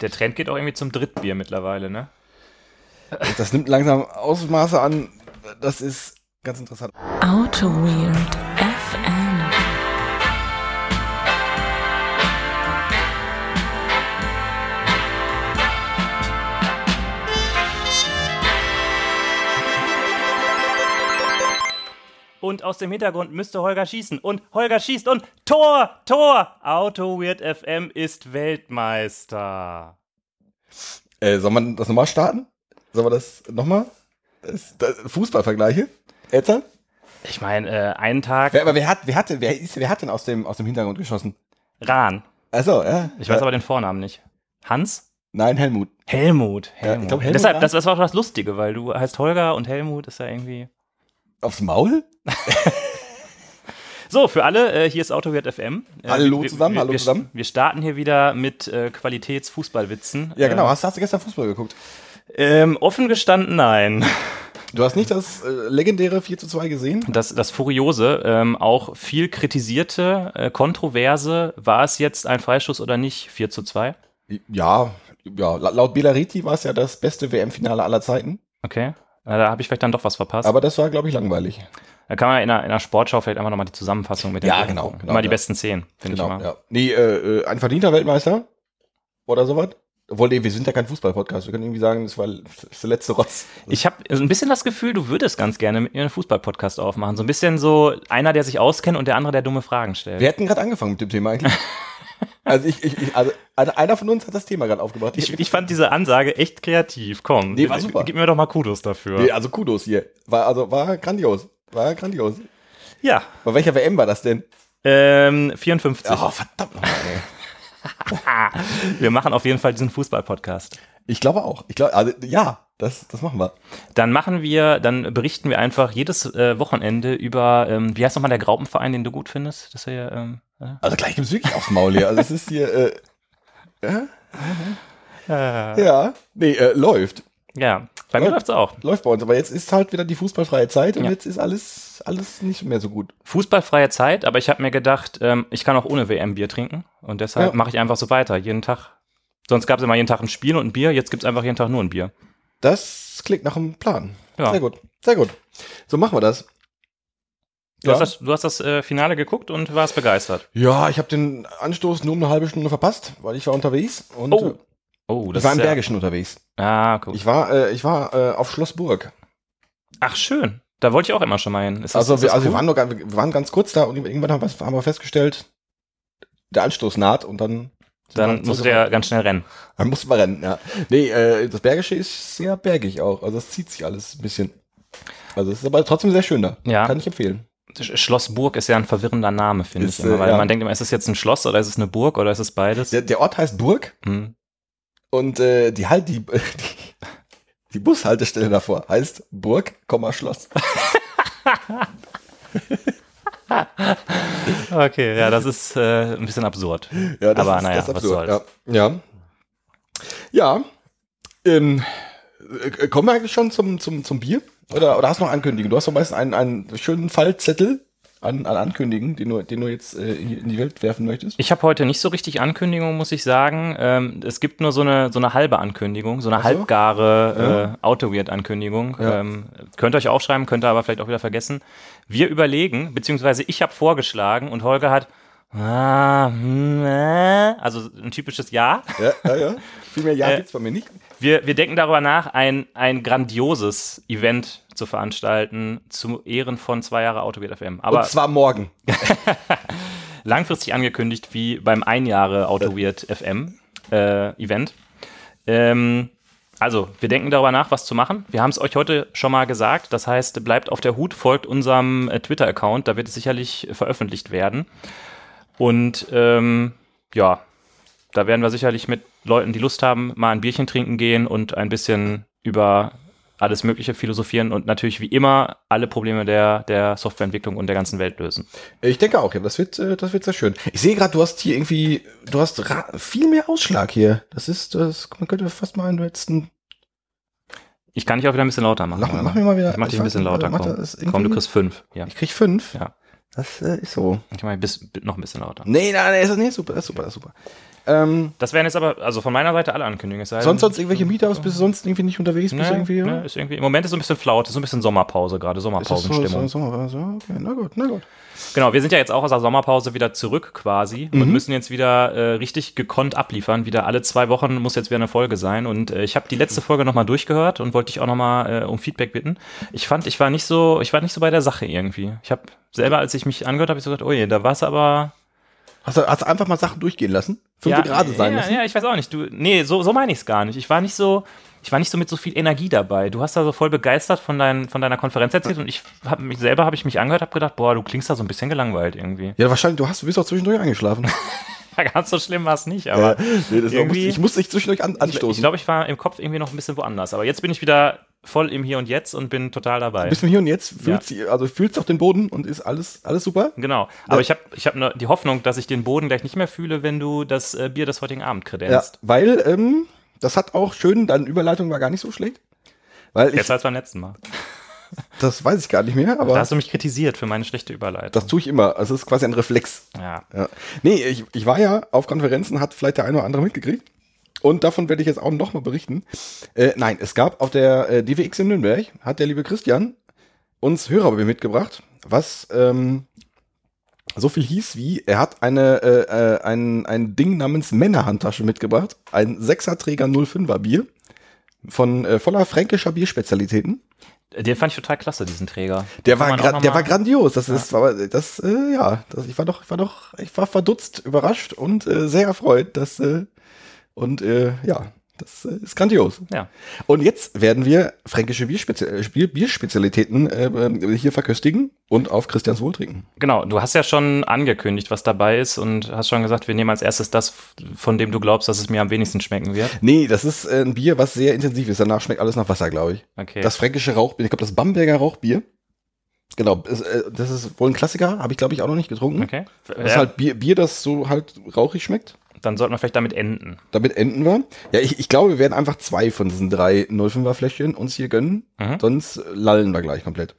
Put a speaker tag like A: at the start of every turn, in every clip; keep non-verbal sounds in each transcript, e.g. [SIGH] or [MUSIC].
A: Der Trend geht auch irgendwie zum Drittbier mittlerweile, ne?
B: Das nimmt langsam Ausmaße an. Das ist ganz interessant.
C: Auto Weird
A: Und aus dem Hintergrund müsste Holger schießen. Und Holger schießt und Tor, Tor! Auto Weird FM ist Weltmeister.
B: Äh, soll man das nochmal starten? Sollen wir das nochmal? Fußballvergleiche? Eltern?
A: Ich meine, äh, einen Tag.
B: Wer, aber wer hat, wer hat, denn- wer, ist, wer hat denn aus dem, aus dem Hintergrund geschossen?
A: Rahn.
B: Achso, ja.
A: Ich weiß
B: ja.
A: aber den Vornamen nicht. Hans?
B: Nein, Helmut.
A: Helmut. Helmut.
B: ich glaub, Helmut
A: Deshalb, das, das war auch das Lustige, weil du heißt Holger und Helmut ist ja irgendwie.
B: Aufs Maul? [LAUGHS]
A: So, für alle, äh, hier ist Autowert FM. Äh,
B: Hallo
A: wir-
B: zusammen,
A: wir,
B: hallo
A: wir,
B: zusammen.
A: Wir starten hier wieder mit äh, Qualitätsfußballwitzen.
B: Ja, genau.
A: Ähm,
B: Hast, hast du gestern Fußball geguckt?
A: ähm, offen gestanden, nein.
B: Du hast nicht das äh, legendäre 4 zu 2 gesehen?
A: Das, das Furiose, ähm, auch viel kritisierte, äh, kontroverse, war es jetzt ein Freischuss oder nicht? 4 zu 2?
B: Ja, ja. la- Laut Belariti war es ja das beste WM-Finale aller Zeiten.
A: Okay. Da habe ich vielleicht dann doch was verpasst.
B: Aber das war, glaube ich, langweilig.
A: da kann man in einer, in einer Sportschau vielleicht einfach nochmal die Zusammenfassung mit den
B: Ja, genau, genau,
A: Immer die
B: ja.
A: besten zehn, finde
B: Genau,
A: ich immer.
B: ja. Nee, äh, äh, ein verdienter Weltmeister oder sowas. Obwohl, nee, wir sind ja kein Fußball-Podcast. Wir können irgendwie sagen, das war das der letzte Rotz.
A: Ich habe so ein bisschen das Gefühl, du würdest ganz gerne mit mir einen Fußball-Podcast aufmachen. So ein bisschen so einer, der sich auskennt und der andere, der dumme Fragen stellt.
B: Wir hätten gerade angefangen mit dem Thema eigentlich. [LAUGHS] also ich, ich, ich also einer von uns hat das Thema gerade aufgebracht.
A: Ich, ich fand diese Ansage echt kreativ. Komm,
B: Nee, war super.
A: gib mir doch mal Kudos dafür.
B: nee, also Kudos hier. War, also war grandios. War grandios.
A: Ja,
B: Bei welcher WM war das denn?
A: ähm, 54.
B: Oh, verdammt nochmal, ey. [LAUGHS]
A: Wir machen auf jeden Fall diesen Fußball-Podcast.
B: Ich glaube auch. Ich glaube, also ja, das, das machen wir.
A: Dann machen wir, dann berichten wir einfach jedes äh, Wochenende über, ähm, wie heißt nochmal der Graupenverein, den du gut findest? Das ist ja, ähm, äh,
B: Also gleich gibt's wirklich aufs Maul hier. Also es ist hier, äh,
A: äh,
B: ja, nee, äh, läuft.
A: ja, bei mir läuft's auch.
B: Läuft bei uns. Aber jetzt ist halt wieder die fußballfreie Zeit und
A: Ja.
B: jetzt ist alles, alles nicht mehr so gut.
A: Fußballfreie Zeit, aber ich habe mir gedacht, ähm, ich kann auch ohne WM Bier trinken und deshalb
B: Ja.
A: mache ich einfach so weiter, jeden Tag. Sonst gab es immer jeden Tag ein Spiel und ein Bier, jetzt gibt's einfach jeden Tag nur ein Bier.
B: Das klingt nach einem Plan.
A: Ja.
B: Sehr gut. Sehr gut. So machen wir das.
A: Du
B: Ja.
A: hast das, du hast das äh, Finale geguckt und warst begeistert.
B: Ja, ich habe den Anstoß nur um eine halbe Stunde verpasst, weil ich war unterwegs und
A: Oh,
B: äh,
A: Oh,
B: ich war im
A: ja-
B: Bergischen unterwegs.
A: Ah, cool.
B: Ich war, äh, ich war äh, auf Schloss Burg.
A: Ach, schön. Da wollte ich auch immer schon mal hin. Ist das,
B: Also, wir,
A: das
B: also wir,
A: cool?
B: waren nur, ganz- wir waren ganz kurz da und irgendwann haben wir, haben wir festgestellt, der Anstoß naht und dann
A: Dann musste
B: zurückgefahren.
A: der ganz schnell rennen.
B: Dann mussten wir rennen, ja. Nee, äh, das Bergische ist sehr bergig auch. Also es zieht sich alles ein bisschen. Also es ist aber trotzdem sehr schön da.
A: Ja.
B: Kann ich empfehlen.
A: Sch- Schloss Burg ist ja ein verwirrender Name, finde
B: Ist,
A: ich immer,
B: äh,
A: weil
B: ja.
A: man denkt immer, ist es jetzt ein Schloss oder ist es eine Burg oder ist es beides?
B: Der, der Ort heißt Burg
A: Hm.
B: und äh, die halt die, [LAUGHS] die, die Bushaltestelle davor heißt Burg, Komma, Schloss. [LAUGHS]
A: Okay, ja, das ist äh, ein bisschen absurd.
B: Ja,
A: Aber naja, was
B: absurd.
A: soll's.
B: Ja. Ja. ja. Ähm, äh, kommen wir eigentlich schon zum, zum, zum Bier? Oder, oder hast du noch Ankündigungen? Du hast doch meistens einen, einen schönen Fallzettel an, an Ankündigungen, den du, den du jetzt äh, in die Welt werfen möchtest.
A: Ich habe heute nicht so richtig Ankündigung, muss ich sagen. Ähm, es gibt nur so eine, so eine halbe Ankündigung, so eine
B: so.
A: halbgare äh, Auto-Weird-Ankündigung.
B: Ja.
A: Ähm, könnt ihr euch aufschreiben, könnt ihr aber vielleicht auch wieder vergessen. Wir überlegen, beziehungsweise ich habe vorgeschlagen und Holger hat ah, hm, äh, also ein typisches Ja.
B: Ja, ja, ja. Viel mehr Ja
A: Äh,
B: gibt's bei mir nicht.
A: Wir, wir denken darüber nach, ein, ein grandioses Event zu veranstalten zu Ehren von zwei Jahre Autoweird FM. Aber
B: Und zwar morgen. [LAUGHS]
A: langfristig angekündigt wie beim ein Jahre Auto Weird FM äh, Event. Ähm, also, wir denken darüber nach, was zu machen. Wir haben es euch heute schon mal gesagt. Das heißt, bleibt auf der Hut, folgt unserem äh, Twitter-Account. Da wird es sicherlich veröffentlicht werden. Und ähm, ja, da werden wir sicherlich mit Leuten, die Lust haben, mal ein Bierchen trinken gehen und ein bisschen über alles Mögliche philosophieren und natürlich wie immer alle Probleme der, der Softwareentwicklung und der ganzen Welt lösen.
B: Ich denke auch, ja. Das wird, äh, das wird sehr schön. Ich sehe gerade, du hast hier irgendwie, du hast viel mehr Ausschlag hier. Das ist, das, man könnte fast mal einen letzten.
A: Ich kann dich auch wieder ein bisschen lauter machen.
B: Mach,
A: oder?
B: mach mir mal wieder.
A: Ich mach dich ein bisschen lauter. Komm,
B: das
A: komm du kriegst fünf. Ja.
B: Ich krieg fünf.
A: Ja.
B: Das äh, ist so.
A: Ich mach bis, noch ein bisschen lauter.
B: Nee, nein, nein, ist, nee, super, ist super, ist super. Ähm,
A: Das wären jetzt aber, also von meiner Seite alle Ankündigungen. Sei
B: sonst sonst irgendwelche Meetups? Bist du sonst irgendwie nicht unterwegs? Bist du
A: Ne,
B: irgendwie,
A: ne, ist irgendwie, Im Moment ist so ein bisschen flaut, ist so ein bisschen Sommerpause gerade, Sommerpausenstimmung.
B: so, so, so, okay, na gut, na gut.
A: Genau, wir sind ja jetzt auch aus der Sommerpause wieder zurück quasi
B: Mhm.
A: und müssen jetzt wieder äh, richtig gekonnt abliefern. Wieder alle zwei Wochen muss jetzt wieder eine Folge sein. Und äh, ich habe die letzte Folge nochmal durchgehört und wollte dich auch nochmal äh, um Feedback bitten. Ich fand, ich war nicht so, ich war nicht so bei der Sache irgendwie. Ich habe selber, als ich mich angehört habe, ich so gesagt, oh je, da war es aber.
B: Hast du, hast du einfach mal Sachen durchgehen lassen? Fünf gerade sein
A: ja,
B: lassen?
A: ja, ich weiß auch nicht. Du, nee, so, so meine ich es gar nicht. Ich war nicht so, ich war nicht so mit so viel Energie dabei. Du hast da so voll begeistert von, dein, von deiner Konferenz erzählt und ich habe mich selber habe ich mich angehört, habe gedacht, boah, du klingst da so ein bisschen gelangweilt irgendwie.
B: Ja, wahrscheinlich, du hast, du bist auch zwischendurch eingeschlafen. [LAUGHS]
A: Ja, ganz so schlimm war es nicht, aber
B: nee, das
A: irgendwie-
B: ich musste dich zwischendurch an,
A: ich,
B: anstoßen.
A: ich glaube, ich war im Kopf irgendwie noch ein bisschen woanders. Aber jetzt bin ich wieder voll im Hier und Jetzt und bin total dabei.
B: bist du hier und jetzt, fühlst, sie- also fühlst auch den Boden und ist alles, alles super?
A: Genau. Aber ich habe ich hab nur die Hoffnung, dass ich den Boden gleich nicht mehr fühle, wenn du das äh, Bier des heutigen Abend
B: Ja,
A: kredenzt.
B: weil, ähm, das hat auch schön, deine Überleitung war gar nicht so schlecht. Weil ich,
A: Jetzt als beim letzten Mal. [LAUGHS]
B: das weiß ich gar nicht mehr,
A: Da
B: aber
A: hast du mich kritisiert für meine schlechte Überleitung.
B: das tue ich immer. Es ist quasi ein Reflex.
A: ja.
B: Ja. Nee, ich, ich war ja auf Konferenzen, hat vielleicht der eine oder andere mitgekriegt. Und davon werde ich jetzt auch nochmal berichten. Äh, nein, es gab auf der äh, DWX in Nürnberg, hat der liebe Christian uns Hörerbier mitgebracht, was ähm, so viel hieß wie, er hat eine, äh, äh, ein, ein Ding namens Männerhandtasche mitgebracht, ein Sechserträger 05er Bier von äh, voller fränkischer Bierspezialitäten.
A: Den fand ich total klasse, diesen Träger.
B: Der
A: Kann
B: war, der war grandios. Das ist, aber das, äh, ja, das, ich war doch, ich war doch, ich war verdutzt, überrascht und äh, sehr erfreut, dass, äh, und äh, ja, das äh, ist grandios.
A: Ja.
B: Und jetzt werden wir fränkische Bierspezi äh, Bier Bierspezialitäten äh, äh, hier verköstigen und auf Christians Wohl trinken.
A: Genau, du hast ja schon angekündigt, was dabei ist und hast schon gesagt, wir nehmen als erstes das, von dem du glaubst, dass es mir am wenigsten schmecken wird.
B: Nee, das ist ein Bier, was sehr intensiv ist. Danach schmeckt alles nach Wasser, glaube ich.
A: Okay.
B: Das fränkische Rauchbier, ich glaube, das Bamberger Rauchbier. Genau, das, ist wohl ein Klassiker, habe ich glaube ich auch noch nicht getrunken.
A: okay.
B: Das ist halt Bier, Bier, das so halt rauchig schmeckt.
A: Dann sollten wir vielleicht damit enden.
B: Damit enden wir. Ja, ich, ich glaube, wir werden einfach zwei von diesen drei 05er Fläschchen uns hier gönnen.
A: Mhm.
B: Sonst lallen wir gleich komplett.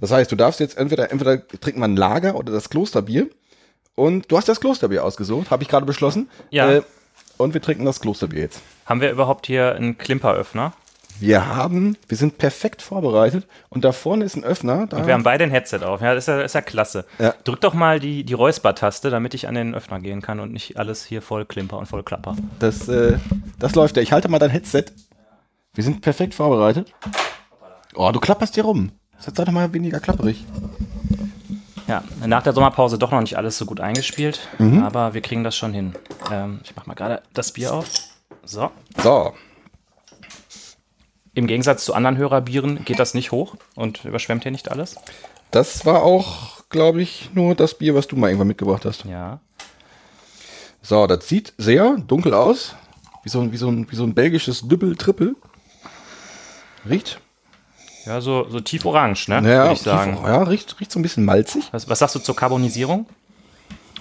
B: Das heißt, du darfst jetzt entweder, entweder trinkt man ein Lager oder das Klosterbier. Und du hast das Klosterbier ausgesucht, habe ich gerade beschlossen.
A: Ja.
B: Äh, und wir trinken das Klosterbier jetzt.
A: Haben wir überhaupt hier einen Klimperöffner?
B: Wir haben, wir sind perfekt vorbereitet und da vorne ist ein Öffner. Da,
A: Und wir haben beide ein Headset auf. Ja, das ist ja, ist ja klasse.
B: Ja.
A: Drück doch mal die, die Räusper-Taste, damit ich an den Öffner gehen kann und nicht alles hier voll klimper und voll klapper.
B: das, äh, das läuft ja. Ich halte mal dein Headset. Wir sind perfekt vorbereitet. Oh, du klapperst hier rum. Jetzt sei doch mal weniger klapperig.
A: Ja, nach der Sommerpause doch noch nicht alles so gut eingespielt,
B: Mhm.
A: aber wir kriegen das schon hin. Ähm, ich mach mal gerade das Bier auf. So.
B: So,
A: Im Gegensatz zu anderen Hörerbieren geht das nicht hoch und überschwemmt hier nicht alles.
B: Das war auch, glaube ich, nur das Bier, was du mal irgendwann mitgebracht hast.
A: Ja.
B: So, das sieht sehr dunkel aus. Wie so ein, wie so ein, wie so ein belgisches Dübbel-Trippel. Riecht.
A: Ja, so, so tief orange, ne?
B: Naja,
A: Würde ich sagen.
B: tief- ja, riecht, riecht so ein bisschen malzig.
A: Was, was sagst du zur Carbonisierung?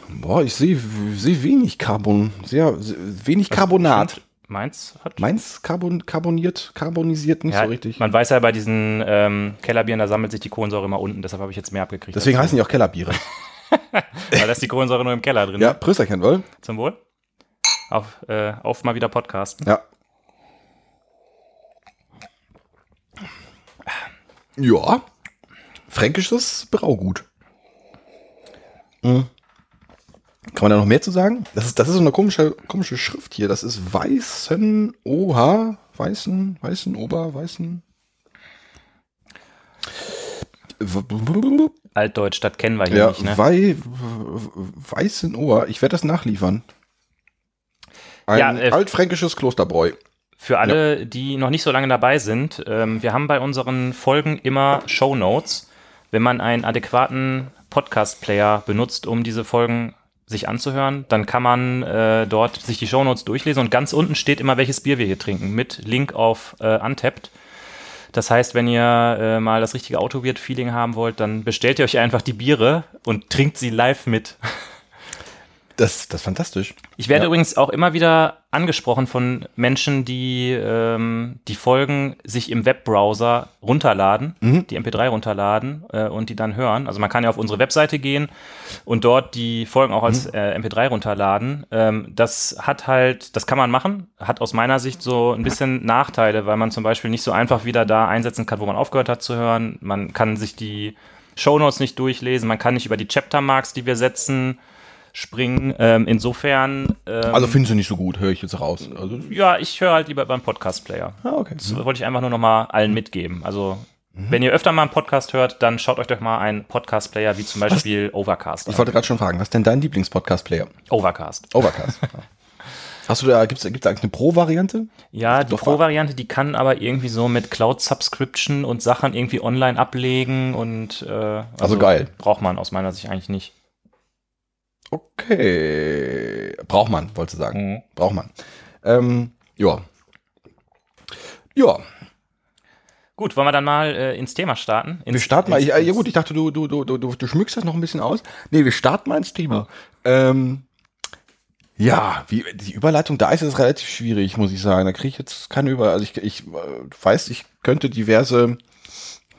B: Boah, ich sehe sehe wenig Carbon. Sehr, sehr wenig Carbonat.
A: Meins hat.
B: Meins carbon, carboniert, carbonisiert nicht
A: Ja,
B: so richtig.
A: Man weiß ja bei diesen ähm, Kellerbieren, da sammelt sich die Kohlensäure immer unten, deshalb habe ich jetzt mehr abgekriegt.
B: Deswegen heißen die auch Kellerbiere. [LAUGHS]
A: Weil da ist die Kohlensäure nur im Keller drin.
B: ja? Prösterchen, wohl?
A: Zum Wohl. Auf, äh, auf mal wieder Podcasten.
B: Ja. Ja. Fränkisches Braugut. Mhm. Kann man da noch mehr zu sagen? Das ist, das ist so eine komische, komische Schrift hier. Das ist Weißen OH, Weißen, Weißen Ober, Weißen.
A: Altdeutsch, das kennen wir hier
B: Ja,
A: nicht, ne?
B: Wei, Weißen Ohr. Ich werde das nachliefern. Ein
A: Ja, äh,
B: altfränkisches Klosterbräu.
A: Für alle, die noch nicht so lange dabei sind, ähm, wir haben bei unseren Folgen immer Show Notes. Wenn man einen adäquaten Podcast-Player benutzt, um diese Folgen sich anzuhören, dann kann man äh, dort sich die Show Notes durchlesen und ganz unten steht immer, welches Bier wir hier trinken, mit Link auf äh, Untapped. Das heißt, wenn ihr äh, mal das richtige Autowirt-Feeling haben wollt, dann bestellt ihr euch einfach die Biere und trinkt sie live mit. [LAUGHS]
B: Das, das ist fantastisch.
A: Ich werde
B: Ja.
A: übrigens auch immer wieder angesprochen von Menschen, die ähm, die Folgen sich im Webbrowser runterladen,
B: Mhm.
A: die MP3 runterladen äh, und die dann hören. Also man kann ja auf unsere Webseite gehen und dort die Folgen auch
B: Mhm.
A: als äh, MP3 runterladen. Ähm, das hat halt, das kann man machen, hat aus meiner Sicht so ein bisschen Nachteile, weil man zum Beispiel nicht so einfach wieder da einsetzen kann, wo man aufgehört hat zu hören. Man kann sich die Shownotes nicht durchlesen, man kann nicht über die Chaptermarks, die wir setzen, springen. Ähm, insofern. Ähm,
B: Also findest du nicht so gut, höre ich jetzt raus. Also,
A: ja, ich höre halt lieber beim Podcast-Player.
B: ah, okay.
A: Das wollte ich einfach nur noch mal allen mitgeben. Also, wenn ihr öfter mal einen Podcast hört, dann schaut euch doch mal einen Podcast-Player wie zum Beispiel Overcast
B: Ich
A: an.
B: wollte gerade schon fragen, was ist denn dein Lieblings-Podcast-Player?
A: Overcast.
B: Overcast. [LAUGHS] Hast du da, gibt's, gibt's da eigentlich eine Pro-Variante?
A: Ja, die Pro-Variante, die kann aber irgendwie so mit Cloud-Subscription und Sachen irgendwie online ablegen und äh, also,
B: Also geil.
A: Braucht man aus meiner Sicht eigentlich nicht.
B: Okay. Braucht man, wollte ich sagen.
A: Mhm.
B: Braucht man. Ähm, ja. Ja,
A: Gut, wollen wir dann mal äh, ins Thema starten? Ins,
B: wir starten mal. Ich, ja gut, ich dachte, du, du, du, du, du, schmückst das noch ein bisschen aus. Nee, wir starten mal ins Thema. Ähm, ja, wie, die Überleitung da ist es relativ schwierig, muss ich sagen. Da kriege ich jetzt keine Über... Also ich, ich äh, weiß, ich könnte diverse,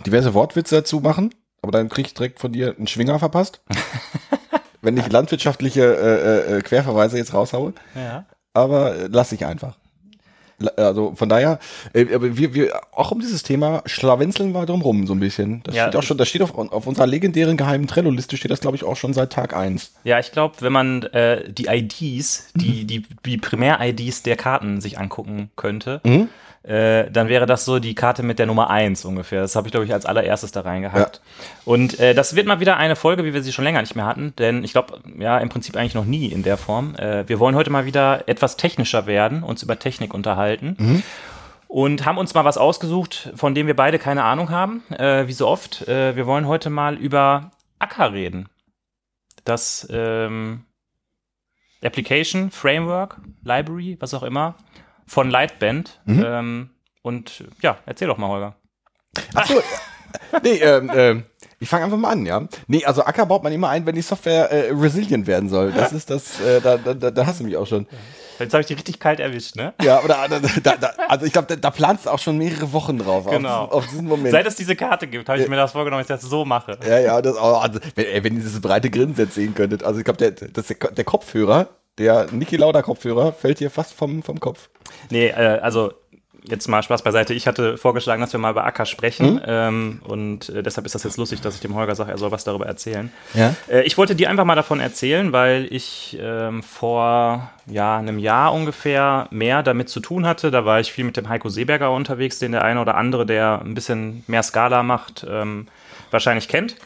B: diverse Wortwitze dazu machen, aber dann kriege ich direkt von dir einen Schwinger verpasst. [LAUGHS] wenn ich landwirtschaftliche äh, äh, Querverweise jetzt raushaue.
A: Ja.
B: aber äh, lass ich einfach. Also von daher, äh, aber wir, wir auch um dieses Thema schlawenzeln wir drum rum so ein bisschen. Das
A: Ja.
B: steht auch schon, das steht auf, auf unserer legendären geheimen Trello-Liste steht das glaube ich auch schon seit Tag eins.
A: Ja, ich glaube, wenn man äh, die IDs, die, die, die Primär-IDs der Karten sich angucken könnte, äh, dann wäre das so die Karte mit der Nummer 1 ungefähr. Das habe ich, glaube ich, als allererstes da reingehackt. Und äh, das wird mal wieder eine Folge, wie wir sie schon länger nicht mehr hatten, denn ich glaube, ja, im Prinzip eigentlich noch nie in der Form. Äh, wir wollen heute mal wieder etwas technischer werden, uns über Technik unterhalten. Und haben uns mal was ausgesucht, von dem wir beide keine Ahnung haben, äh, wie so oft. Äh, wir wollen heute mal über Acker reden das ähm, Application, Framework, Library, was auch immer, von Lightband. Ähm, und ja, erzähl doch mal, Holger.
B: Achso, [LAUGHS] nee, ähm, ähm, ich fange einfach mal an, ja. Nee, also Acker baut man immer ein, wenn die Software äh, resilient werden soll. Das [LAUGHS] ist das, äh, da, da, da hast du mich auch schon.
A: Jetzt habe ich dich richtig kalt erwischt, ne?
B: Ja, oder da, da, da, also ich glaube, da, da planst du auch schon mehrere Wochen drauf.
A: Genau.
B: Auf, auf diesen Moment.
A: Seit es diese Karte gibt, habe ich mir das vorgenommen, dass ich das so mache.
B: Ja, ja, das, also, wenn, wenn ihr dieses breite Grinsen jetzt sehen könntet. Also ich glaube, der, das, der Kopfhörer, der Niki Lauda Kopfhörer, fällt hier fast vom, vom Kopf.
A: Nee, äh, also jetzt mal Spaß beiseite. Ich hatte vorgeschlagen, dass wir mal über Acker sprechen. Ähm, und äh, deshalb ist das jetzt lustig, dass ich dem Holger sage, er soll was darüber erzählen.
B: Ja.
A: Äh, ich wollte dir einfach mal davon erzählen, weil ich ähm, vor ja, einem Jahr ungefähr mehr damit zu tun hatte. Da war ich viel mit dem Heiko Seeberger unterwegs, den der eine oder andere, der ein bisschen mehr Skala macht, ähm, wahrscheinlich kennt.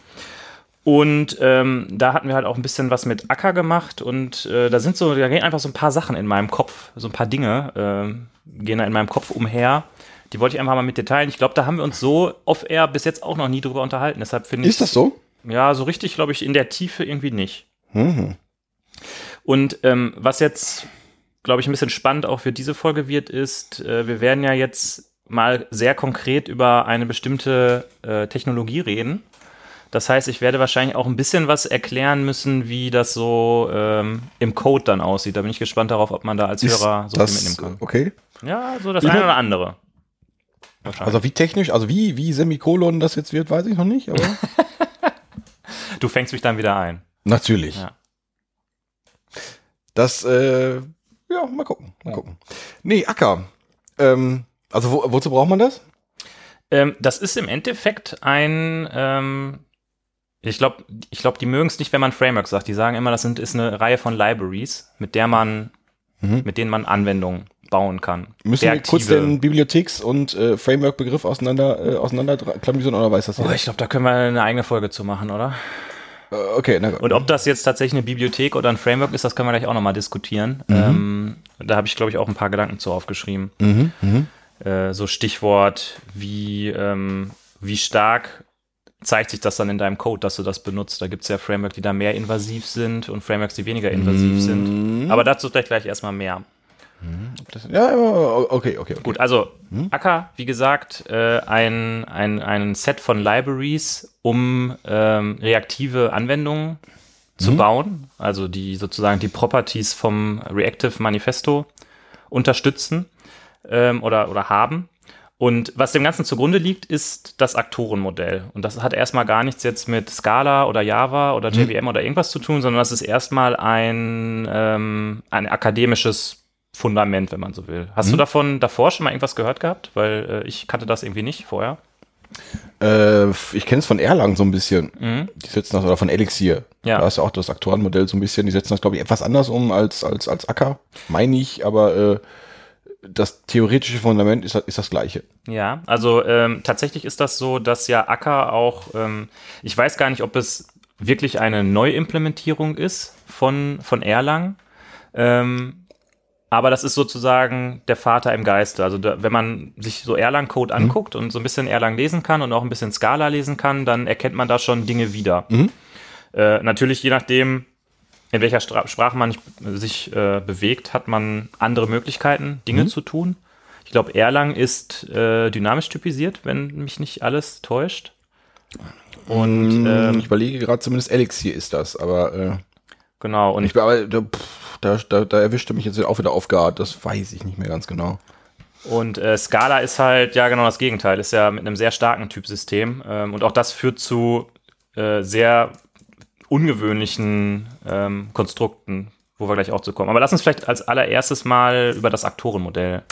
A: Und ähm, da hatten wir halt auch ein bisschen was mit Acker gemacht und äh, da sind so, da gehen einfach so ein paar Sachen in meinem Kopf, so ein paar Dinge ähm, gehen da in meinem Kopf umher. Die wollte ich einfach mal mit dir teilen. Ich glaube, da haben wir uns so off-air bis jetzt auch noch nie drüber unterhalten. Deshalb finde ich
B: Ist das so?
A: ja, so richtig, glaube ich, in der Tiefe irgendwie nicht. Und ähm, was jetzt, glaube ich, ein bisschen spannend auch für diese Folge wird, ist, äh, wir werden ja jetzt mal sehr konkret über eine bestimmte äh, Technologie reden. Das heißt, ich werde wahrscheinlich auch ein bisschen was erklären müssen, wie das so ähm, im Code dann aussieht. Da bin ich gespannt darauf, ob man da als Hörer so viel
B: das,
A: mitnehmen kann.
B: okay.
A: Ja, so das eine oder andere.
B: Also wie technisch, also wie, wie Semikolon das jetzt wird, weiß ich noch nicht, aber [LAUGHS]
A: du fängst mich dann wieder ein.
B: natürlich.
A: Ja.
B: Das, äh, ja, mal gucken, mal gucken. Nee, Acker. Ähm, also wo, wozu braucht man das?
A: Ähm, das ist im Endeffekt ein, ähm, ich glaube, ich glaub, die mögen es nicht, wenn man Framework sagt. Die sagen immer, das sind, ist eine Reihe von Libraries, mit der man, mit denen man Anwendungen bauen kann.
B: Mhm. Müssen wir kurz den Bibliotheks- und äh, Framework-Begriff auseinander, äh, auseinander klamüsern oder weiß das
A: Oh,
B: jeder?
A: ich glaube, da können wir eine eigene Folge zu machen, oder?
B: Äh, okay, na gut.
A: Und ob das jetzt tatsächlich eine Bibliothek oder ein Framework ist, das können wir gleich auch nochmal diskutieren.
B: Mhm.
A: Ähm, da habe ich, glaube ich, auch ein paar Gedanken zu aufgeschrieben.
B: Mhm,
A: Äh, so Stichwort, wie, ähm, wie stark zeigt sich das dann in deinem Code, dass du das benutzt. Da gibt es ja Frameworks, die da mehr invasiv sind und Frameworks, die weniger invasiv
B: Mhm.
A: sind. Aber dazu vielleicht gleich erstmal mehr.
B: Ja, ja, okay, okay, okay.
A: Gut, also Acker, wie gesagt, äh, ein, ein, ein Set von Libraries, um ähm, reaktive Anwendungen zu bauen, also die sozusagen die Properties vom Reactive Manifesto unterstützen ähm, oder, oder haben. Und was dem Ganzen zugrunde liegt, ist das Aktorenmodell. Und das hat erstmal gar nichts jetzt mit Scala oder Java oder JVM oder irgendwas zu tun, sondern das ist erstmal ein, ähm, ein akademisches Fundament, wenn man so will. Hast du davon davor schon mal irgendwas gehört gehabt? Weil äh, ich kannte das irgendwie nicht vorher.
B: Äh, ich kenne es von Erlang so ein bisschen. Die setzen das, oder von Elixir.
A: Mhm. Ja.
B: Da ist ja auch das Aktorenmodell so ein bisschen. Die setzen das, glaube ich, etwas anders um als, als, als Acker. Meine ich, aber äh, das theoretische Fundament ist, ist das gleiche.
A: Ja, also ähm, tatsächlich ist das so, dass ja Acker auch, ähm, ich weiß gar nicht, ob es wirklich eine Neuimplementierung ist von, von Erlang. Ähm, aber das ist sozusagen der Vater im Geiste. Also da, wenn man sich so Erlang-Code anguckt und so ein bisschen Erlang lesen kann und auch ein bisschen Scala lesen kann, dann erkennt man da schon Dinge wieder. Äh, natürlich je nachdem, in welcher Stra Sprache man sich äh, bewegt, hat man andere Möglichkeiten, Dinge zu tun. Ich glaube, Erlang ist äh, dynamisch typisiert, wenn mich nicht alles täuscht. Und ähm,
B: ich überlege gerade, zumindest Elixir ist das, aber äh,
A: genau, und
B: ich da, da, da, erwischte mich jetzt auch wieder aufgeart. Das weiß ich nicht mehr ganz genau.
A: Und äh, Scala ist halt ja genau das Gegenteil, ist ja mit einem sehr starken Typsystem. Ähm, und auch das führt zu äh, sehr ungewöhnlichen ähm, Konstrukten, wo wir gleich auch zu kommen. Aber lass uns vielleicht als allererstes mal über das Aktorenmodell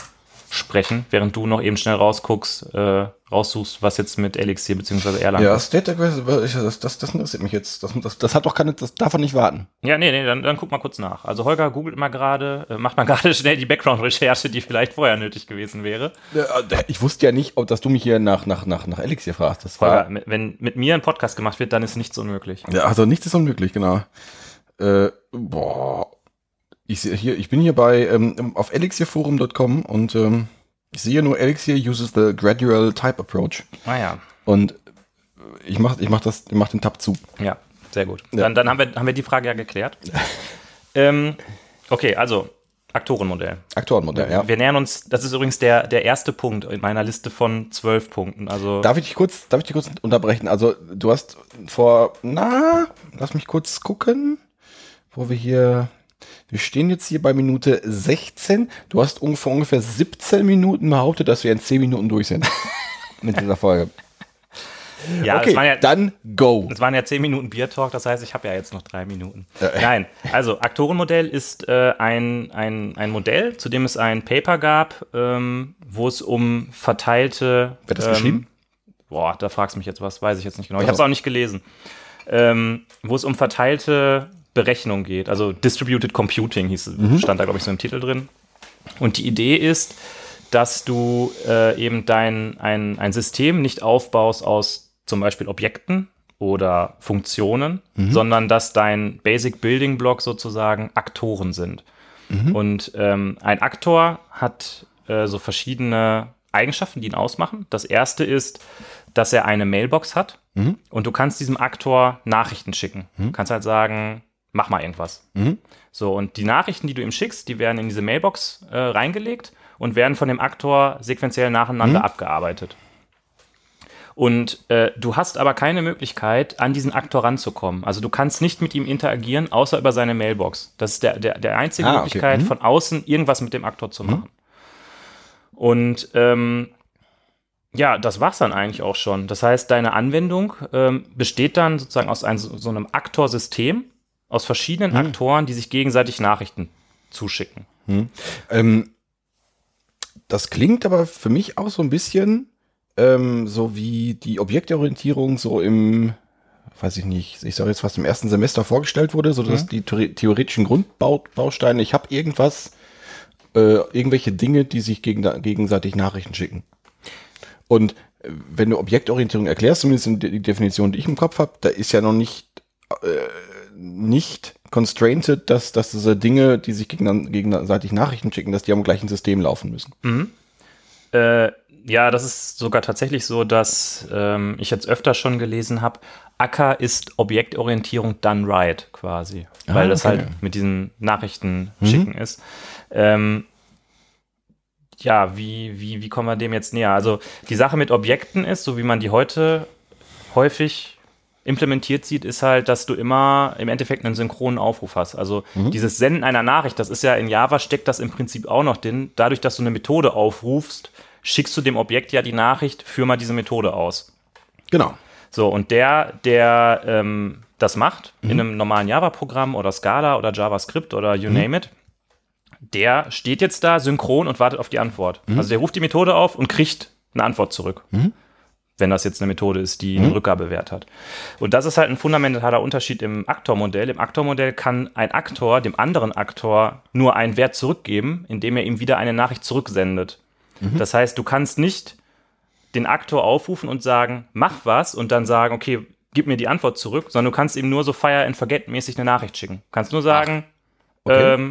A: sprechen, während du noch eben schnell rausguckst, äh, raussuchst, was jetzt mit Elixir bzw. Erlang
B: Ja,
A: ist.
B: State das, das, das interessiert mich jetzt. Das, das, das hat doch keine, das darf doch nicht warten.
A: Ja, nee, nee, dann, dann guck mal kurz nach. Also Holger googelt mal gerade, äh, macht mal [LAUGHS] gerade schnell die Background-Recherche, die vielleicht vorher nötig gewesen wäre.
B: Äh, Ich wusste ja nicht, ob dass du mich hier nach, nach, nach, nach Elixir fragst. Das
A: Holger,
B: war,
A: wenn mit mir ein Podcast gemacht wird, dann ist nichts unmöglich.
B: ja, also nichts ist unmöglich, genau. Äh, boah. Ich sehe hier, ich bin hier bei ähm, auf elixirforum.com und ähm, ich sehe nur Elixir uses the gradual type approach
A: Naja,
B: und ich mach, ich mach das, ich mach den Tab zu.
A: ja, sehr gut.
B: Ja.
A: Dann, dann haben, wir, haben wir die Frage ja geklärt. [LAUGHS] ähm, okay, also Aktorenmodell.
B: Aktorenmodell, ja.
A: Wir nähern uns, das ist übrigens der, der erste Punkt in meiner Liste von zwölf Punkten. Also
B: Darf ich dich kurz, darf ich dich kurz unterbrechen? Also, du hast vor, na, lass mich kurz gucken, wo wir hier, wir stehen jetzt hier bei Minute 16. Du hast ungefähr, ungefähr 17 Minuten behauptet, dass wir in 10 Minuten durch sind. [LAUGHS] Mit dieser Folge.
A: ja,
B: okay,
A: ja,
B: dann go.
A: Das waren ja zehn Minuten Bier-Talk, das heißt, ich habe ja jetzt noch drei Minuten.
B: Äh.
A: Nein, also Aktorenmodell ist äh, ein, ein, ein Modell, zu dem es ein Paper gab, ähm, wo es um verteilte.
B: Wer hat das
A: ähm,
B: geschrieben?
A: Boah, da fragst du mich jetzt was, weiß ich jetzt nicht genau. Ich
B: Ach
A: habe es auch nicht gelesen. Ähm, wo es um verteilte Berechnung geht, also Distributed Computing hieß,
B: Mhm.
A: stand da, glaube ich, so im Titel drin. Und die Idee ist, dass du äh, eben dein ein, ein System nicht aufbaust aus zum Beispiel Objekten oder Funktionen, sondern dass dein Basic Building Block sozusagen Aktoren sind. Und ähm, ein Aktor hat äh, so verschiedene Eigenschaften, die ihn ausmachen. Das erste ist, dass er eine Mailbox hat und du kannst diesem Aktor Nachrichten schicken. Du kannst halt sagen, mach mal irgendwas. So, und die Nachrichten, die du ihm schickst, die werden in diese Mailbox äh, reingelegt und werden von dem Aktor sequenziell nacheinander abgearbeitet. Und äh, du hast aber keine Möglichkeit, an diesen Aktor ranzukommen. Also du kannst nicht mit ihm interagieren, außer über seine Mailbox. Das ist der, der, der einzige
B: Ah, okay.
A: Möglichkeit,
B: Mhm.
A: von außen irgendwas mit dem Aktor zu machen. Und ähm, ja, das war's dann eigentlich auch schon. Das heißt, deine Anwendung ähm, besteht dann sozusagen aus ein, so einem Aktorsystem, aus verschiedenen
B: Mhm.
A: Aktoren, die sich gegenseitig Nachrichten zuschicken.
B: Ähm, das klingt aber für mich auch so ein bisschen ähm, so wie die Objektorientierung so im, weiß ich nicht, ich sage jetzt fast im ersten Semester vorgestellt wurde, so dass die theore- theoretischen Grundbausteine, ich habe irgendwas, äh, irgendwelche Dinge, die sich gegen, gegenseitig Nachrichten schicken. Und äh, wenn du Objektorientierung erklärst, zumindest in die Definition, die ich im Kopf habe, da ist ja noch nicht nicht constrainted, dass, dass diese Dinge, die sich gegenseitig Nachrichten schicken, dass die am gleichen System laufen müssen.
A: Äh, ja, das ist sogar tatsächlich so, dass ähm, ich jetzt öfter schon gelesen habe, Acker ist Objektorientierung done right quasi, weil
B: Ah,
A: das
B: okay.
A: halt mit diesen Nachrichten schicken ist. Ähm, ja, wie, wie, wie kommen wir dem jetzt näher? Also die Sache mit Objekten ist, so wie man die heute häufig implementiert sieht, ist halt, dass du immer im Endeffekt einen synchronen Aufruf hast. Also dieses Senden einer Nachricht, das ist ja in Java steckt das im Prinzip auch noch drin. Dadurch, dass du eine Methode aufrufst, schickst du dem Objekt ja die Nachricht, führ mal diese Methode aus.
B: Genau.
A: So, und der, der ähm, das macht, in einem normalen Java-Programm oder Scala oder JavaScript oder you name it, der steht jetzt da synchron und wartet auf die Antwort. Also der ruft die Methode auf und kriegt eine Antwort zurück. Wenn das jetzt eine Methode ist, die einen Rückgabewert hat. Und das ist halt ein fundamentaler Unterschied im Aktormodell. Im Aktormodell kann ein Aktor dem anderen Aktor nur einen Wert zurückgeben, indem er ihm wieder eine Nachricht zurücksendet. Das heißt, du kannst nicht den Aktor aufrufen und sagen, mach was und dann sagen, okay, gib mir die Antwort zurück, sondern du kannst ihm nur so Fire and Forget mäßig eine Nachricht schicken. Kannst nur sagen,
B: okay.
A: ähm,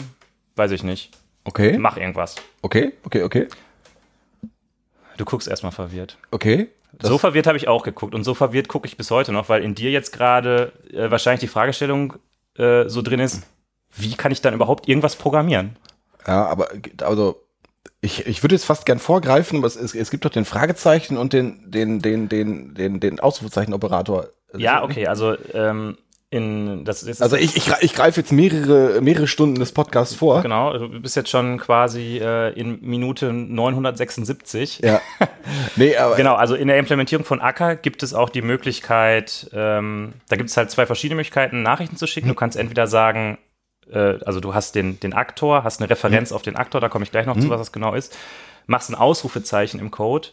A: weiß ich nicht,
B: Okay.
A: mach irgendwas.
B: Okay, okay, okay.
A: Du guckst erstmal verwirrt.
B: Okay.
A: So verwirrt habe ich auch geguckt und so verwirrt gucke ich bis heute noch, weil in dir jetzt gerade äh, wahrscheinlich die Fragestellung äh, so drin ist, wie kann ich dann überhaupt irgendwas programmieren?
B: ja, aber also ich, ich würde jetzt fast gern vorgreifen, aber es, es, es gibt doch den Fragezeichen und den, den, den, den, den, den Ausrufezeichen-Operator.
A: Ja, okay, also ähm, in das ist
B: Also ich, ich, ich greife jetzt mehrere, mehrere Stunden des Podcasts vor.
A: genau, du bist jetzt schon quasi äh, in Minute 976.
B: Ja. [LAUGHS] Nee, aber
A: Genau, also in der Implementierung von Acker gibt es auch die Möglichkeit, ähm, da gibt es halt zwei verschiedene Möglichkeiten, Nachrichten zu schicken. Du kannst entweder sagen, äh, also du hast den, den Aktor, hast eine Referenz auf den Aktor, da komme ich gleich noch zu, was das genau ist, machst ein Ausrufezeichen im Code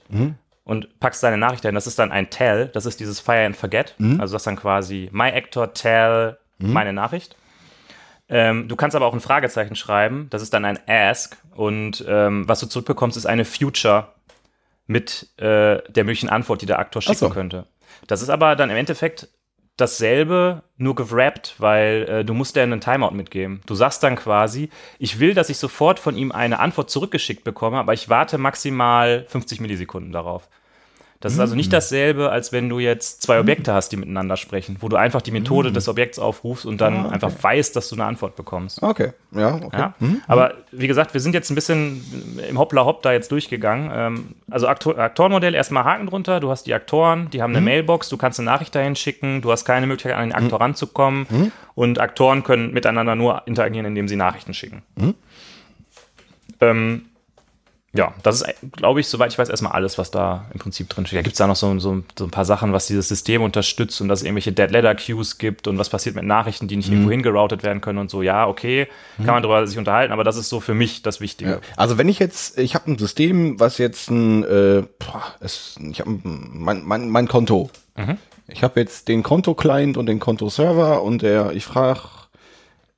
A: und packst deine Nachricht dahin. Das ist dann ein Tell, das ist dieses Fire and Forget. Also das ist dann quasi my Actor tell meine Nachricht. Ähm, du kannst aber auch ein Fragezeichen schreiben, das ist dann ein Ask und ähm, was du zurückbekommst, ist eine Future mit äh, der möglichen Antwort, die der Aktor schicken
B: so.
A: könnte. Das ist aber dann im Endeffekt dasselbe, nur gewrappt, weil äh, du musst dir einen Timeout mitgeben. Du sagst dann quasi, ich will, dass ich sofort von ihm eine Antwort zurückgeschickt bekomme, aber ich warte maximal 50 Millisekunden darauf. Das ist also nicht dasselbe, als wenn du jetzt zwei Objekte hast, die miteinander sprechen, wo du einfach die Methode des Objekts aufrufst und dann einfach weißt, dass du eine Antwort bekommst.
B: okay. Ja, okay.
A: Ja? Aber wie gesagt, wir sind jetzt ein bisschen im Hoppla Hopp da jetzt durchgegangen. Ähm, also Aktor Aktorenmodell, erstmal Haken drunter. Du hast die Aktoren, die haben eine Mailbox, du kannst eine Nachricht dahin schicken, du hast keine Möglichkeit, an den Aktor ranzukommen. Und Aktoren können miteinander nur interagieren, indem sie Nachrichten schicken. Ähm, ja, das ist, glaube ich, soweit ich weiß, erstmal alles, was da im Prinzip drin steht. Da gibt es da noch so, so, so ein paar Sachen, was dieses System unterstützt und dass es irgendwelche Dead Letter Queues gibt und was passiert mit Nachrichten, die nicht irgendwo hingeroutet werden können und so. Ja, okay, kann man darüber sich unterhalten, aber das ist so für mich das Wichtige.
B: Ja. Also wenn ich jetzt, ich habe ein System, was jetzt ein, äh, es, ich habe mein, mein, mein Konto. Ich habe jetzt den Konto-Client und den Konto-Server und der, ich frage,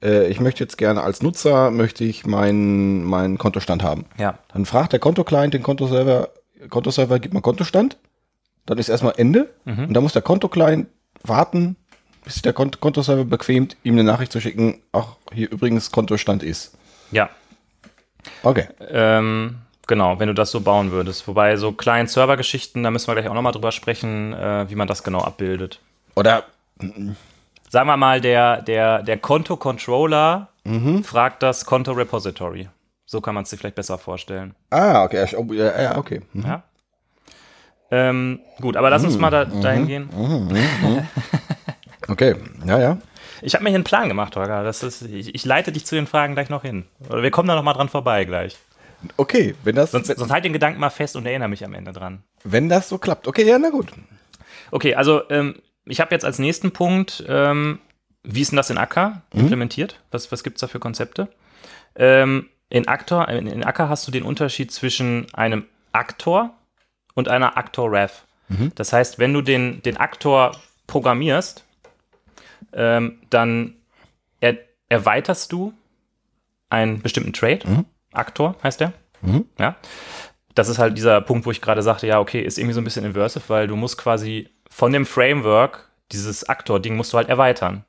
B: äh, ich möchte jetzt gerne als Nutzer, möchte ich meinen meinen Kontostand haben.
A: Ja.
B: Dann fragt der Konto-Client den Kontoserver, Kontoserver, gib mal Kontostand. Dann ist erstmal Ende. Und dann muss der Konto-Client warten, bis sich der Kont Kontoserver bequemt, ihm eine Nachricht zu schicken, ach, hier übrigens Kontostand ist.
A: Ja.
B: Okay.
A: Ähm, genau, wenn du das so bauen würdest. Wobei so Client-Server-Geschichten, da müssen wir gleich auch nochmal drüber sprechen, äh, wie man das genau abbildet.
B: Oder
A: Sagen wir mal, der, der, der Konto-Controller fragt das Konto-Repository. So kann man es sich vielleicht besser vorstellen.
B: Ah, okay. ja, oh, Ja, ja, okay. Mhm.
A: Ja? Ähm, gut, aber lass uns mal da, dahin gehen.
B: Okay, ja, ja.
A: Ich habe mir hier einen Plan gemacht, Holger. Das ist, ich, ich leite dich zu den Fragen gleich noch hin. Oder wir kommen da noch mal dran vorbei gleich.
B: Okay, wenn das,
A: Sonst, sonst halt den Gedanken mal fest und erinnere mich am Ende dran.
B: wenn das so klappt. Okay, ja, na gut.
A: Okay, also ähm, ich habe jetzt als nächsten Punkt, ähm, wie ist denn das in Acker implementiert? Was, was gibt es da für Konzepte? Ähm, in, Actor, in, in Acker hast du den Unterschied zwischen einem Aktor und einer Aktor-Ref. Das heißt, wenn du den, den Aktor programmierst, ähm, dann er, erweiterst du einen bestimmten Trade. Aktor heißt der. Ja. Das ist halt dieser Punkt, wo ich gerade sagte, ja, okay, ist irgendwie so ein bisschen inversive, weil du musst quasi von dem Framework dieses Aktor-Ding musst du halt erweitern.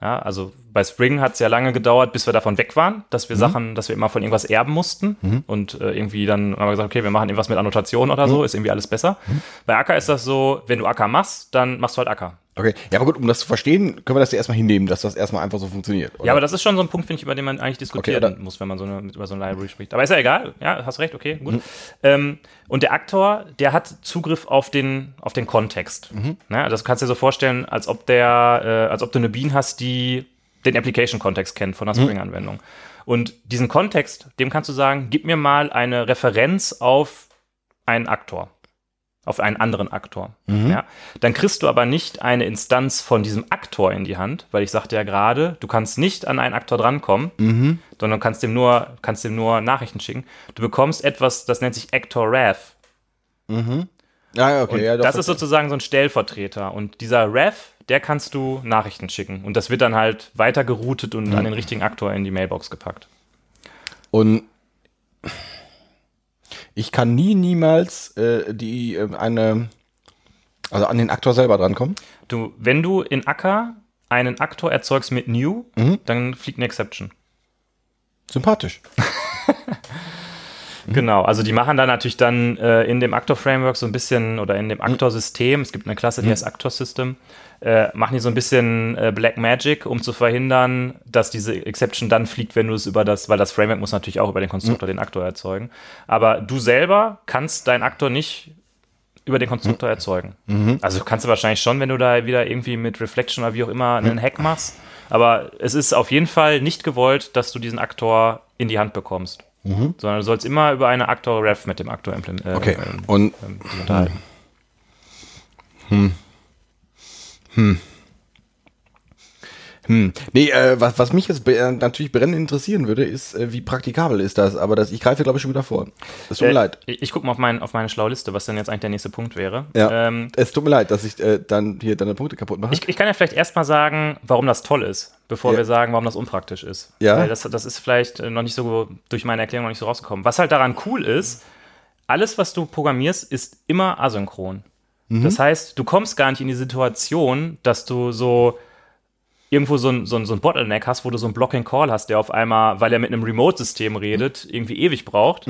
A: Ja, also bei Spring hat es ja lange gedauert, bis wir davon weg waren, dass wir Sachen, dass wir immer von irgendwas erben mussten und äh, irgendwie dann haben wir gesagt, okay, wir machen irgendwas mit Annotation oder so, ist irgendwie alles besser. Bei Acker ist das so, wenn du Acker machst, dann machst du halt Acker.
B: Okay. Ja, aber gut, um das zu verstehen, können wir das ja erstmal hinnehmen, dass das erstmal einfach so funktioniert. Oder?
A: Ja, aber das ist schon so ein Punkt, finde ich, über den man eigentlich diskutieren
B: Okay,
A: muss, wenn man so eine, über so eine Library spricht. Aber ist ja egal. Ja, hast recht, okay, gut. Ähm, und der Aktor, der hat Zugriff auf den, auf den Kontext. Ne? Das kannst du dir so vorstellen, als ob der, äh, als ob du eine Bean hast, die den Application-Kontext kennt von einer Spring-Anwendung. Und diesen Kontext, dem kannst du sagen, gib mir mal eine Referenz auf einen Aktor auf einen anderen Aktor. Ja? Dann kriegst du aber nicht eine Instanz von diesem Aktor in die Hand, weil ich sagte ja gerade, du kannst nicht an einen Aktor drankommen, sondern kannst dem nur, kannst dem nur Nachrichten schicken. Du bekommst etwas, das nennt sich Actor Ref.
B: ja, ja, okay. Ja, doch,
A: das ist sozusagen so ein Stellvertreter. Und dieser Ref, der kannst du Nachrichten schicken. Und das wird dann halt weiter geroutet und an den richtigen Aktor in die Mailbox gepackt.
B: Und ich kann nie, niemals äh, die äh, eine, also an den Aktor selber drankommen.
A: Du, wenn du in Acker einen Aktor erzeugst mit New, dann fliegt eine Exception.
B: Sympathisch. [LAUGHS]
A: Genau, also die machen da natürlich dann äh, in dem Actor-Framework so ein bisschen oder in dem Actor-System, es gibt eine Klasse, die heißt Actor-System, äh, machen die so ein bisschen äh, Black Magic, um zu verhindern, dass diese Exception dann fliegt, wenn du es über das, weil das Framework muss natürlich auch über den Konstruktor den Aktor erzeugen. Aber du selber kannst deinen Aktor nicht über den Konstruktor erzeugen. Also kannst du wahrscheinlich schon, wenn du da wieder irgendwie mit Reflection oder wie auch immer einen Hack machst. Aber es ist auf jeden Fall nicht gewollt, dass du diesen Aktor in die Hand bekommst. Sondern du sollst immer über eine Aktor-Ref mit dem Aktor implementieren. Äh,
B: Okay.
A: ähm,
B: Und
A: ähm, dich unterhalten.
B: Hm. Nee, äh, was, was mich jetzt be äh, natürlich brennend interessieren würde, ist, äh, wie praktikabel ist das? Aber das, ich greife, glaube ich, schon wieder vor. Es tut mir
A: Äh,
B: leid.
A: Ich, ich gucke mal auf, mein, auf meine schlaue Liste, was denn jetzt eigentlich der nächste Punkt wäre.
B: Ja.
A: Ähm,
B: es tut mir leid, dass ich äh, dann hier deine Punkte kaputt mache.
A: ich, ich kann ja vielleicht erstmal sagen, warum das toll ist, bevor
B: Ja.
A: wir sagen, warum das unpraktisch ist.
B: Ja.
A: Weil das, das ist vielleicht noch nicht so durch meine Erklärung noch nicht so rausgekommen. Was halt daran cool ist, alles, was du programmierst, ist immer asynchron.
B: Mhm.
A: Das heißt, du kommst gar nicht in die Situation, dass du so irgendwo so ein, so, ein, so ein Bottleneck hast, wo du so einen Blocking Call hast, der auf einmal, weil er mit einem Remote-System redet, irgendwie ewig braucht,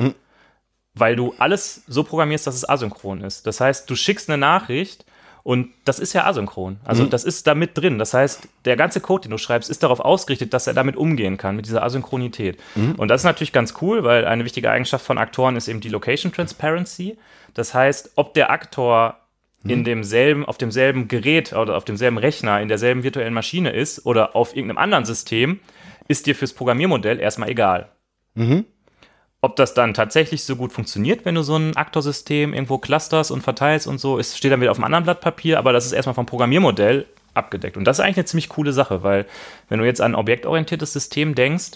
A: weil du alles so programmierst, dass es asynchron ist. Das heißt, du schickst eine Nachricht und das ist ja asynchron. Also das ist da mit drin. Das heißt, der ganze Code, den du schreibst, ist darauf ausgerichtet, dass er damit umgehen kann, mit dieser Asynchronität. Und das ist natürlich ganz cool, weil eine wichtige Eigenschaft von Aktoren ist eben die Location Transparency. Das heißt, ob der Aktor in demselben, auf demselben Gerät oder auf demselben Rechner, in derselben virtuellen Maschine ist oder auf irgendeinem anderen System, ist dir fürs Programmiermodell erstmal egal. Ob das dann tatsächlich so gut funktioniert, wenn du so ein Aktorsystem irgendwo clusterst und verteilst und so, ist, steht dann wieder auf einem anderen Blatt Papier, aber das ist erstmal vom Programmiermodell abgedeckt. Und das ist eigentlich eine ziemlich coole Sache, weil wenn du jetzt an ein objektorientiertes System denkst,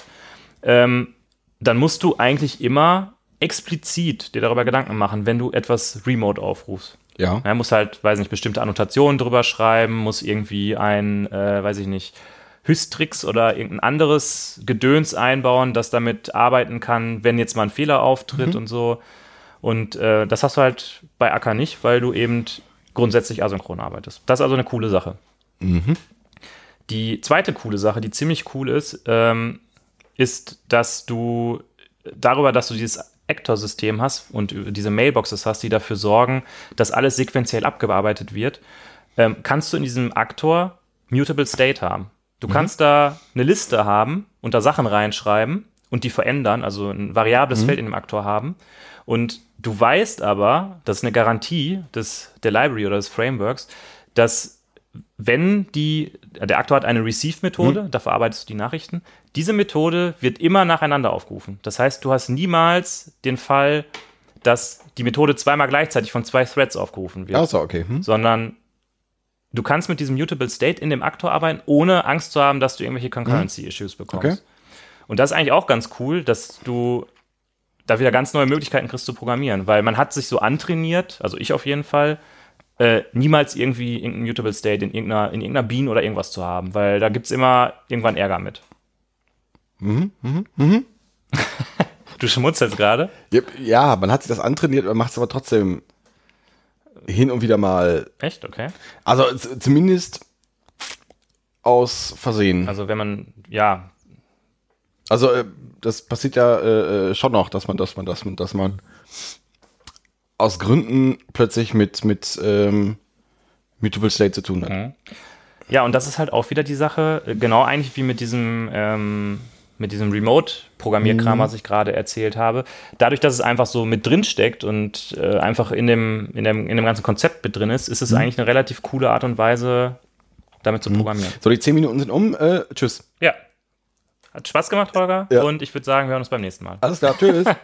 A: ähm, dann musst du eigentlich immer explizit dir darüber Gedanken machen, wenn du etwas remote aufrufst.
B: Ja.
A: Er muss halt, weiß nicht, bestimmte Annotationen drüber schreiben, muss irgendwie ein, äh, weiß ich nicht, Hystrix oder irgendein anderes Gedöns einbauen, das damit arbeiten kann, wenn jetzt mal ein Fehler auftritt und so. Und äh, das hast du halt bei Acker nicht, weil du eben grundsätzlich asynchron arbeitest. Das ist also eine coole Sache. Die zweite coole Sache, die ziemlich cool ist, ähm, ist, dass du darüber, dass du dieses Actor-System hast und diese Mailboxes hast, die dafür sorgen, dass alles sequenziell abgearbeitet wird, ähm, kannst du in diesem Aktor Mutable State haben. Du kannst da eine Liste haben und da Sachen reinschreiben und die verändern, also ein variables Feld in dem Aktor haben. Und du weißt aber, das ist eine Garantie des, der Library oder des Frameworks, dass wenn die, der Aktor hat eine Receive-Methode, da verarbeitest du die Nachrichten. Diese Methode wird immer nacheinander aufgerufen. Das heißt, du hast niemals den Fall, dass die Methode zweimal gleichzeitig von zwei Threads aufgerufen wird,
B: Achso, okay. Hm?
A: sondern du kannst mit diesem Mutable State in dem Aktor arbeiten, ohne Angst zu haben, dass du irgendwelche Concurrency-Issues bekommst.
B: Okay.
A: Und das ist eigentlich auch ganz cool, dass du da wieder ganz neue Möglichkeiten kriegst zu programmieren, weil man hat sich so antrainiert, also ich auf jeden Fall, äh, niemals irgendwie irgendein Mutable State in irgendeiner, in irgendeiner Bean oder irgendwas zu haben, weil da gibt es immer irgendwann Ärger mit. [LAUGHS] du schmutzelst gerade.
B: Ja, man hat sich das antrainiert, man macht es aber trotzdem hin und wieder mal.
A: Echt? Okay.
B: Also zumindest aus Versehen.
A: Also wenn man, ja,
B: Also äh, das passiert ja äh, äh, schon noch, dass man, dass man, dass man, dass man aus Gründen plötzlich mit mit ähm, Mutable State zu tun hat.
A: Mhm. Ja, und das ist halt auch wieder die Sache, äh, genau eigentlich wie mit diesem, ähm, mit diesem Remote-Programmierkram,
B: Mhm.
A: was ich gerade erzählt habe. Dadurch, dass es einfach so mit drin steckt und äh, einfach in dem, in, dem, in dem ganzen Konzept mit drin ist, ist
B: Mhm.
A: es eigentlich eine relativ coole Art und Weise, damit zu programmieren.
B: So, die zehn Minuten sind um. Äh, tschüss.
A: Ja. Hat Spaß gemacht, Holger.
B: Ja.
A: Und ich würde sagen, wir hören uns beim nächsten Mal.
B: Alles klar, tschüss. [LAUGHS]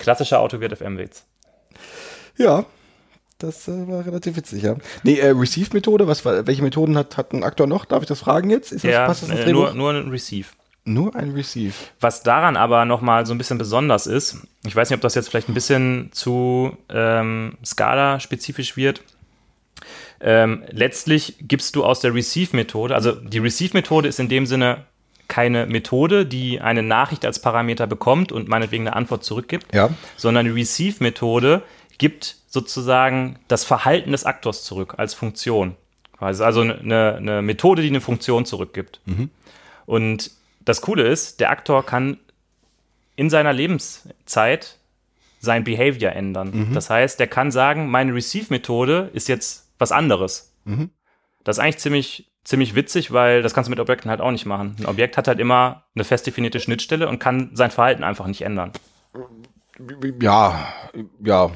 A: Klassischer Autowirt FM-Witz.
B: ja, das äh, war relativ witzig, ja. Nee, äh, Receive-Methode, was welche Methoden hat, hat ein Aktor noch? Darf ich das fragen jetzt? Ist das,
A: Ja,
B: passt das
A: äh, nur, nur ein Receive.
B: Nur ein Receive.
A: Was daran aber nochmal so ein bisschen besonders ist, ich weiß nicht, ob das jetzt vielleicht ein bisschen zu ähm, Scala-spezifisch wird. Ähm, letztlich gibst du aus der Receive-Methode, also die Receive-Methode ist in dem Sinne keine Methode, die eine Nachricht als Parameter bekommt und meinetwegen eine Antwort zurückgibt,
B: Ja.
A: sondern die Receive-Methode gibt sozusagen das Verhalten des Aktors zurück als Funktion. Quasi. Also eine, eine Methode, die eine Funktion zurückgibt. Und das Coole ist, der Aktor kann in seiner Lebenszeit sein Behavior ändern. Das heißt, der kann sagen, meine Receive-Methode ist jetzt was anderes. Das ist eigentlich ziemlich, ziemlich witzig, weil das kannst du mit Objekten halt auch nicht machen. Ein Objekt hat halt immer eine fest definierte Schnittstelle und kann sein Verhalten einfach nicht ändern.
B: Ja, ja.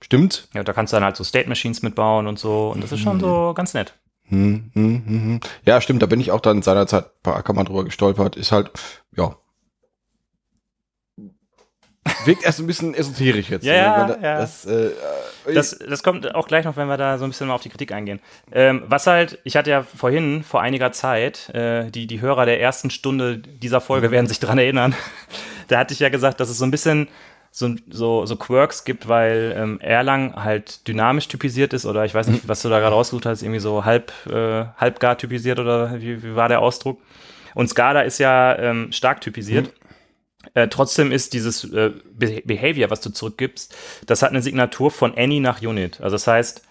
B: Stimmt.
A: Ja, da kannst du dann halt so State Machines mitbauen und so. Und das ist schon so ganz nett.
B: Hm, hm, hm, hm. Ja, stimmt, da bin ich auch dann seinerzeit bei Ackermann drüber gestolpert. Ist halt, ja. Wirkt erst ein bisschen esoterisch jetzt.
A: Ja, ja,
B: man da-
A: ja.
B: Das, äh, äh,
A: Das, das kommt auch gleich noch, wenn wir da so ein bisschen mal auf die Kritik eingehen. Ähm, was halt, ich hatte ja vorhin, vor einiger Zeit, äh, die, die Hörer der ersten Stunde dieser Folge werden sich dran erinnern, [LAUGHS] da hatte ich ja gesagt, dass es so ein bisschen so, so, so Quirks gibt, weil ähm, Erlang halt dynamisch typisiert ist oder ich weiß nicht, was du da gerade ausgesucht hast, irgendwie so halb, äh, halbgar typisiert oder wie, wie war der Ausdruck? Und Scala ist ja ähm, stark typisiert. Äh, trotzdem ist dieses äh, Be Behavior, was du zurückgibst, das hat eine Signatur von Any nach Unit. Also das heißt,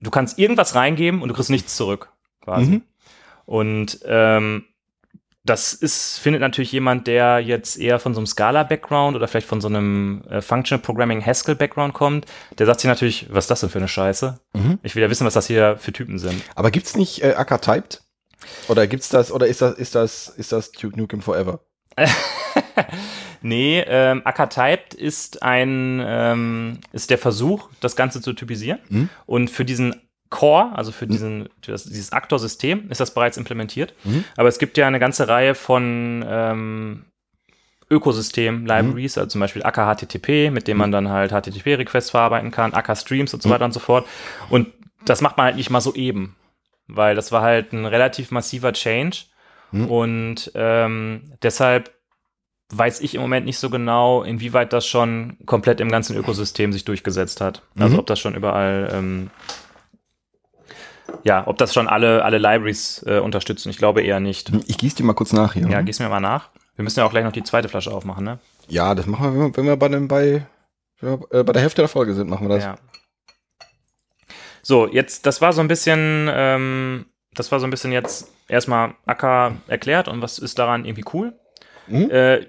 A: du kannst irgendwas reingeben und du kriegst nichts zurück, quasi.
B: Mhm.
A: Und ähm, das ist, findet natürlich jemand, der jetzt eher von so einem Scala-Background oder vielleicht von so einem äh, Functional Programming Haskell-Background kommt, der sagt sich natürlich, was ist das denn für eine Scheiße?
B: Mhm.
A: Ich will ja wissen, was das hier für Typen sind.
B: aber gibt's nicht äh, Acker typed? Oder gibt's das, oder ist das, ist das, ist das Duke Nukem Forever? [LAUGHS]
A: Nee, ähm, Acker Typed ist ein ähm, ist der Versuch, das Ganze zu typisieren.
B: Mhm.
A: Und für diesen Core, also für diesen für das, dieses Aktor-System, ist das bereits implementiert.
B: Mhm.
A: Aber es gibt ja eine ganze Reihe von ähm, Ökosystem-Libraries, also zum Beispiel Acker HTTP, mit dem man dann halt HTTP-Requests verarbeiten kann, Acker Streams und so weiter und so fort. Und das macht man halt nicht mal so eben, weil das war halt ein relativ massiver Change.
B: Mhm.
A: Und ähm, deshalb weiß ich im Moment nicht so genau, inwieweit das schon komplett im ganzen Ökosystem sich durchgesetzt hat. Also
B: Mhm.
A: ob das schon überall, ähm, ja, ob das schon alle, alle Libraries äh, unterstützen. Ich glaube eher nicht.
B: Ich gieße die mal kurz nach hier.
A: Ja, gieß mir mal nach. Wir müssen ja auch gleich noch die zweite Flasche aufmachen, ne?
B: Ja, das machen wir, wenn wir, bei dem, bei, wir, äh, bei der Hälfte der Folge sind, machen wir das.
A: Ja. So, jetzt, das war so ein bisschen, ähm, das war so ein bisschen jetzt erstmal Acker erklärt und was ist daran irgendwie cool.
B: Mhm.
A: Äh,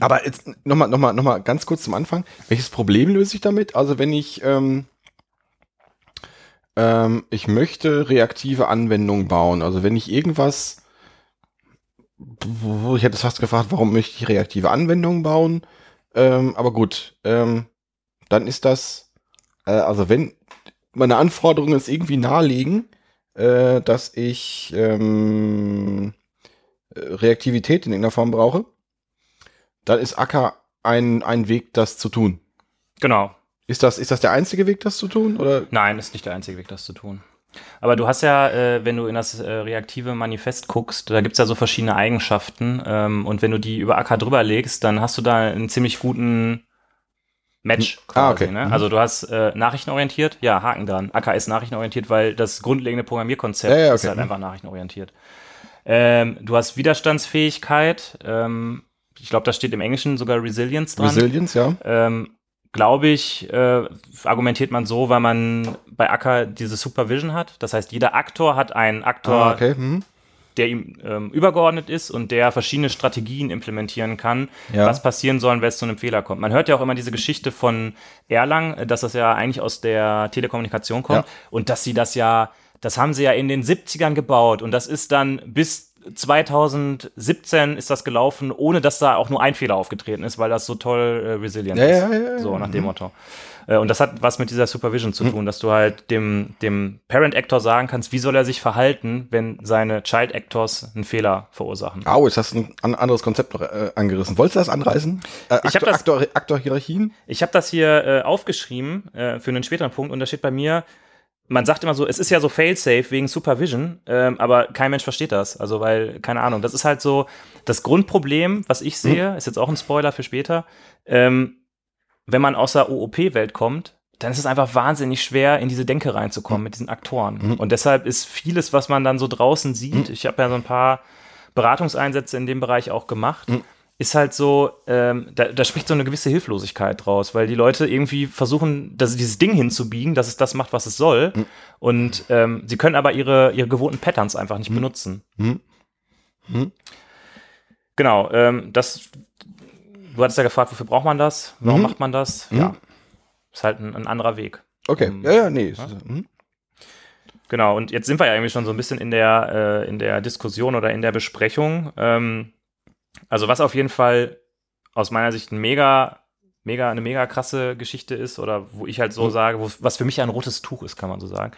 B: Aber jetzt nochmal, nochmal, nochmal ganz kurz zum Anfang. Welches Problem löse ich damit? Also wenn ich, ähm, ähm, ich möchte reaktive Anwendungen bauen. Also wenn ich irgendwas, ich hätte es fast gefragt, warum möchte ich reaktive Anwendungen bauen? Ähm, aber gut, ähm, dann ist das, äh, also wenn meine Anforderungen es irgendwie nahelegen, äh, dass ich ähm, äh, Reaktivität in irgendeiner Form brauche, dann ist Acker ein, ein Weg, das zu tun.
A: genau.
B: Ist das, ist das der einzige Weg, das zu tun? Oder?
A: Nein, ist nicht der einzige Weg, das zu tun. Aber du hast ja, äh, wenn du in das äh, reaktive Manifest guckst, da gibt's ja so verschiedene Eigenschaften. Ähm, und wenn du die über Acker drüber legst, dann hast du da einen ziemlich guten Match quasi.
B: Ah, okay.
A: Ne?
B: Mhm.
A: Also du hast äh, nachrichtenorientiert, ja, Haken dran. Ist nachrichtenorientiert, weil das grundlegende Programmierkonzept
B: Ja, ja,
A: ist
B: okay.
A: halt
B: Mhm.
A: einfach nachrichtenorientiert. Ähm, du hast Widerstandsfähigkeit. Ähm, ich glaube, da steht im Englischen sogar Resilience dran.
B: Resilience, ja.
A: Ähm, Glaube ich, äh, argumentiert man so, weil man bei Acker diese Supervision hat. Das heißt, jeder Aktor hat einen Aktor,
B: Ah, okay. Mhm.
A: Der ihm ähm, übergeordnet ist und der verschiedene Strategien implementieren kann,
B: Ja.
A: was passieren soll, wenn es zu einem Fehler kommt. Man hört ja auch immer diese Geschichte von Erlang, äh, dass das ja eigentlich aus der Telekommunikation kommt
B: Ja.
A: und dass sie das ja, das haben sie ja in den 70ern gebaut und das ist dann bis 2017 ist das gelaufen, ohne dass da auch nur ein Fehler aufgetreten ist, weil das so toll äh, resilient
B: Ja,
A: ist.
B: ja, ja, ja.
A: So nach dem Motto. Äh, Und das hat was mit dieser Supervision zu tun, dass du halt dem, dem Parent Actor sagen kannst, wie soll er sich verhalten, wenn seine Child Actors einen Fehler verursachen.
B: Au, jetzt hast du ein an- anderes Konzept noch, äh, angerissen. Wolltest du das anreißen? Äh,
A: Ich hab
B: Aktor,
A: das-
B: Aktor, Aktor-Hierarchien?
A: Ich habe das hier äh, aufgeschrieben äh, für einen späteren Punkt und da steht bei mir, man sagt immer so, es ist ja so fail-safe wegen Supervision, ähm, aber kein Mensch versteht das. Also, weil, keine Ahnung, das ist halt so das Grundproblem, was ich sehe, ist jetzt auch ein Spoiler für später. Ähm, wenn man aus der OOP-Welt kommt, dann ist es einfach wahnsinnig schwer, in diese Denke reinzukommen mit diesen Aktoren. Und deshalb ist vieles, was man dann so draußen sieht, ich habe ja so ein paar Beratungseinsätze in dem Bereich auch gemacht, ist halt so, ähm, da, da spricht so eine gewisse Hilflosigkeit draus, weil die Leute irgendwie versuchen, dass dieses Ding hinzubiegen, dass es das macht, was es soll. Und ähm, sie können aber ihre, ihre gewohnten Patterns einfach nicht benutzen.
B: Mhm. Mhm.
A: Genau, ähm, das, du hattest ja gefragt, wofür braucht man das? Warum
B: Mhm.
A: macht man das?
B: Mhm.
A: Ja, ist halt ein, ein anderer Weg.
B: Okay,
A: Ähm,
B: ja, ja, nee. mhm.
A: Genau, und jetzt sind wir ja irgendwie schon so ein bisschen in der, äh, in der Diskussion oder in der Besprechung. Ähm, also was auf jeden Fall aus meiner Sicht ein mega, mega, eine mega krasse Geschichte ist oder wo ich halt so
B: Mhm.
A: sage, wo, was für mich ein rotes Tuch ist, kann man so sagen.